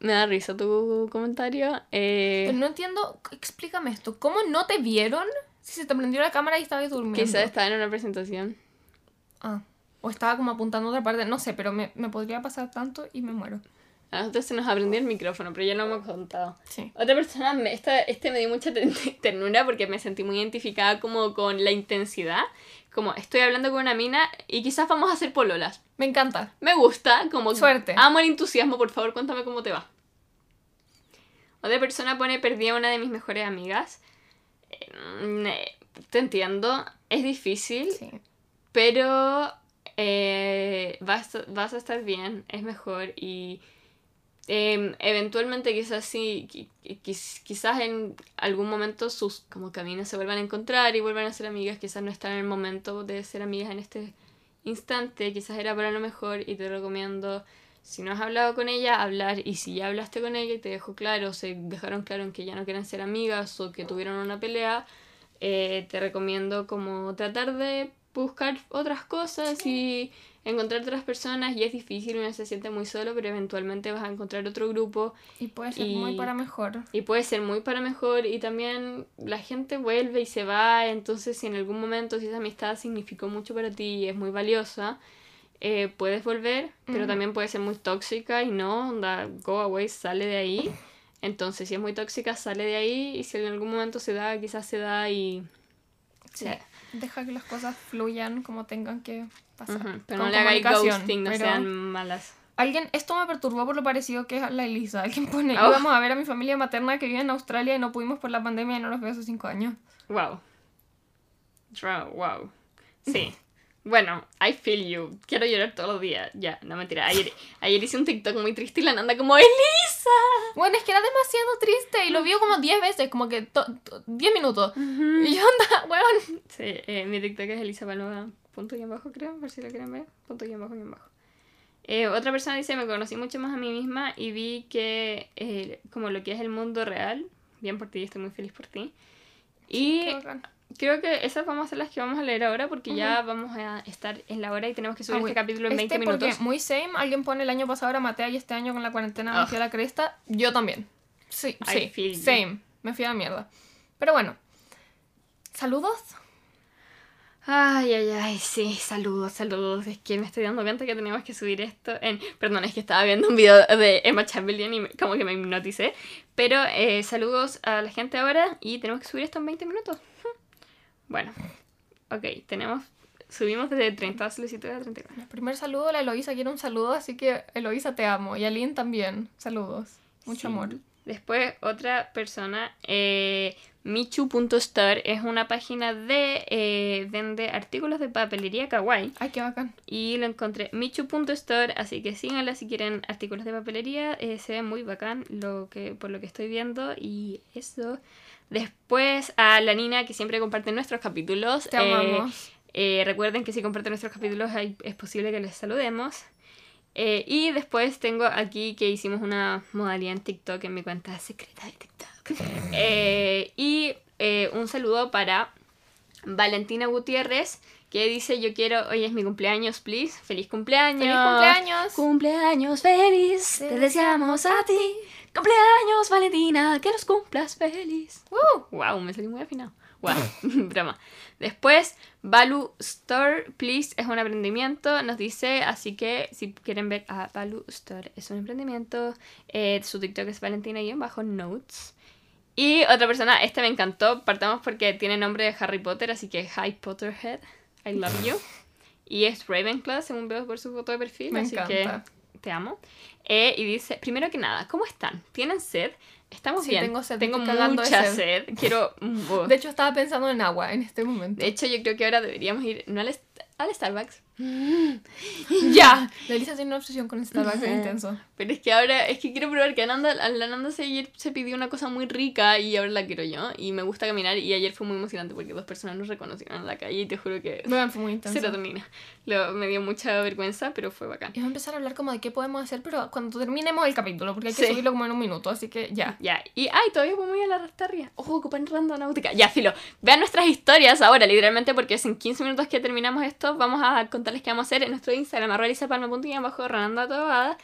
me da risa tu comentario. Eh, Pero no entiendo, explícame esto. ¿Cómo no te vieron si se te prendió la cámara y estabas durmiendo? quizás estaba en una presentación. Ah, o estaba como apuntando a otra parte, no sé, pero me, me podría pasar tanto y me muero. A nosotros se nos aprendió el micrófono, pero ya lo hemos contado. Sí. Otra persona, me, esta, este me dio mucha [laughs] ternura porque me sentí muy identificada como con la intensidad. Como estoy hablando con una mina y quizás vamos a hacer pololas. Me encanta. Me gusta, como Suerte. amo el entusiasmo, por favor, cuéntame cómo te va. Otra persona pone perdí a una de mis mejores amigas. Eh, eh, te entiendo, es difícil, Sí. pero eh, vas, vas a estar bien, es mejor y eh, eventualmente quizás sí, qui- qui- quizás en algún momento sus como caminos se vuelvan a encontrar y vuelvan a ser amigas, quizás no están en el momento de ser amigas en este instante, quizás era para lo mejor y te recomiendo, si no has hablado con ella, hablar y si ya hablaste con ella y te dejó claro, se dejaron claro en que ya no quieren ser amigas o que tuvieron una pelea, eh, te recomiendo como tratar de buscar otras cosas y encontrar otras personas y es difícil, uno se siente muy solo, pero eventualmente vas a encontrar otro grupo Y puede ser Y- muy para mejor. y puede ser muy para mejor y también la gente vuelve y se va, entonces si en algún momento si esa amistad significó mucho para ti y es muy valiosa, eh, puedes volver, pero también puede ser muy tóxica y no, onda, go away, sale de ahí. Entonces si es muy tóxica, sale de ahí y si en algún momento se da, quizás se da y... Sí. Deja que las cosas fluyan como tengan que pasar. Pero Con no le hagáis ghosting, no pero- sean malas. Alguien, esto me perturbó por lo parecido que es la Elisa. Alguien pone, Oh. íbamos a ver a mi familia materna que vive en Australia y no pudimos por la pandemia y no los veo hace cinco años. Wow. Wow, wow. Sí. [laughs] Bueno, I feel you. Quiero llorar todos los días. Ya, no mentira. Ayer, ayer hice un TikTok muy triste y la Nanda como ¡Elisa! Bueno, es que era demasiado triste y lo vio como 10 veces, como que to- to- 10 minutos. Y yo anda, weón. Sí, eh, mi TikTok es Elisa Paloma, punto y en bajo, creo, por si lo quieren ver. Punto y en bajo y en bajo. Eh, otra persona dice, me conocí mucho más a mí misma y vi que eh, como lo que es el mundo real, bien por ti, estoy muy feliz por ti. Y creo que esas vamos a ser las que vamos a leer ahora porque ya vamos a estar en la hora y tenemos que subir Ah, este capítulo en 20 este porque minutos. muy same, alguien pone el año pasado era Matea y este año con la cuarentena me Ah. fui a la cresta. Yo también. Sí, I sí, you. same. Me fui a la mierda. Pero bueno. Saludos. Ay, ay, ay, sí, saludos, saludos. Es que me estoy dando cuenta que tenemos que subir esto en... Perdón, es que estaba viendo un video de Emma Chamberlain y como que me hipnoticé. Pero eh, saludos a la gente ahora y tenemos que subir esto en 20 minutos. [laughs] Bueno, ok, tenemos... Subimos desde 30 solicitudes a 34. El primer saludo a la Eloisa quiere un saludo, así que Eloisa te amo. Y a Lynn también. Saludos. Mucho Sí. amor. Después, otra persona, eh, Michu.store, es una página de... eh, vende artículos de papelería kawaii. Ay, qué bacán. Y lo encontré michu.store, así que síganla si quieren artículos de papelería. eh, se ve muy bacán lo que, por lo que estoy viendo. Y eso. Después a la Nina que siempre comparte nuestros capítulos. Te eh, amamos. eh, recuerden que si comparten nuestros capítulos hay- es posible que les saludemos. Y después tengo aquí que hicimos una modalidad en TikTok en mi cuenta secreta de TikTok. [laughs] Eh, y eh, un saludo para Valentina Gutiérrez que dice yo quiero, hoy es mi cumpleaños, please. Feliz cumpleaños. ¡Feliz cumpleaños! Cumpleaños feliz, te deseamos a ti. Cumpleaños Valentina, que los cumplas feliz. ¡Woo! Wow, me salió muy afinado. Wow, [laughs] broma. Después, Balu Store, please, es un emprendimiento, nos dice, así que si quieren ver a Balu Store, es un emprendimiento. Eh, su TikTok es Valentina-Notes. Y otra persona, este me encantó, partamos porque tiene nombre de Harry Potter, así que Hi Potterhead, I love you. Y es Ravenclaw, según veo por su foto de perfil, Me así encanta. que te amo. Eh, y dice, primero que nada, ¿cómo están? ¿Tienen sed? Estamos Sí, bien. tengo sed, Tengo mucha sed. sed. Quiero... [laughs] De hecho, estaba pensando en agua en este momento. de hecho, yo creo que ahora deberíamos ir, no al Starbucks, [laughs] ya. La Elisa tiene una obsesión con Starbucks, es intenso. pero es que ahora, es que quiero probar que Ananda, la Ananda se, ayer se pidió una cosa muy rica y ahora la quiero yo. Y me gusta caminar y ayer fue muy emocionante porque dos personas nos reconocieron en la calle y te juro que... Bueno, fue muy [laughs] intenso. Serotonina. Lo, me dio mucha vergüenza, pero fue bacán. Y vamos a empezar a hablar como de qué podemos hacer, pero cuando terminemos el capítulo, porque hay que Sí. subirlo como en un minuto, así que ya. Ya, y ay, todavía podemos ir a la rastarria. Ojo, ocupan randonáutica. Ya, filo. Vean nuestras historias ahora, literalmente, porque es en 15 minutos que terminamos esto. Vamos a contarles qué vamos a hacer en nuestro Instagram, arroba bajo Tobada.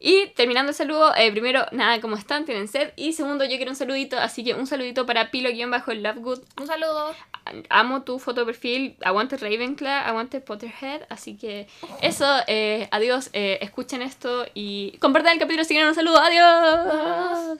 Y terminando el saludo, eh, primero, nada, ¿cómo están? ¿Tienen sed? Y segundo, yo quiero un saludito, así que un saludito para Pilo-Lovegood. Un saludo. Amo tu foto de perfil, aguante Ravenclaw, aguante Potterhead, así que eso, eh, adiós, eh, escuchen esto y compartan el capítulo si quieren un saludo, adiós.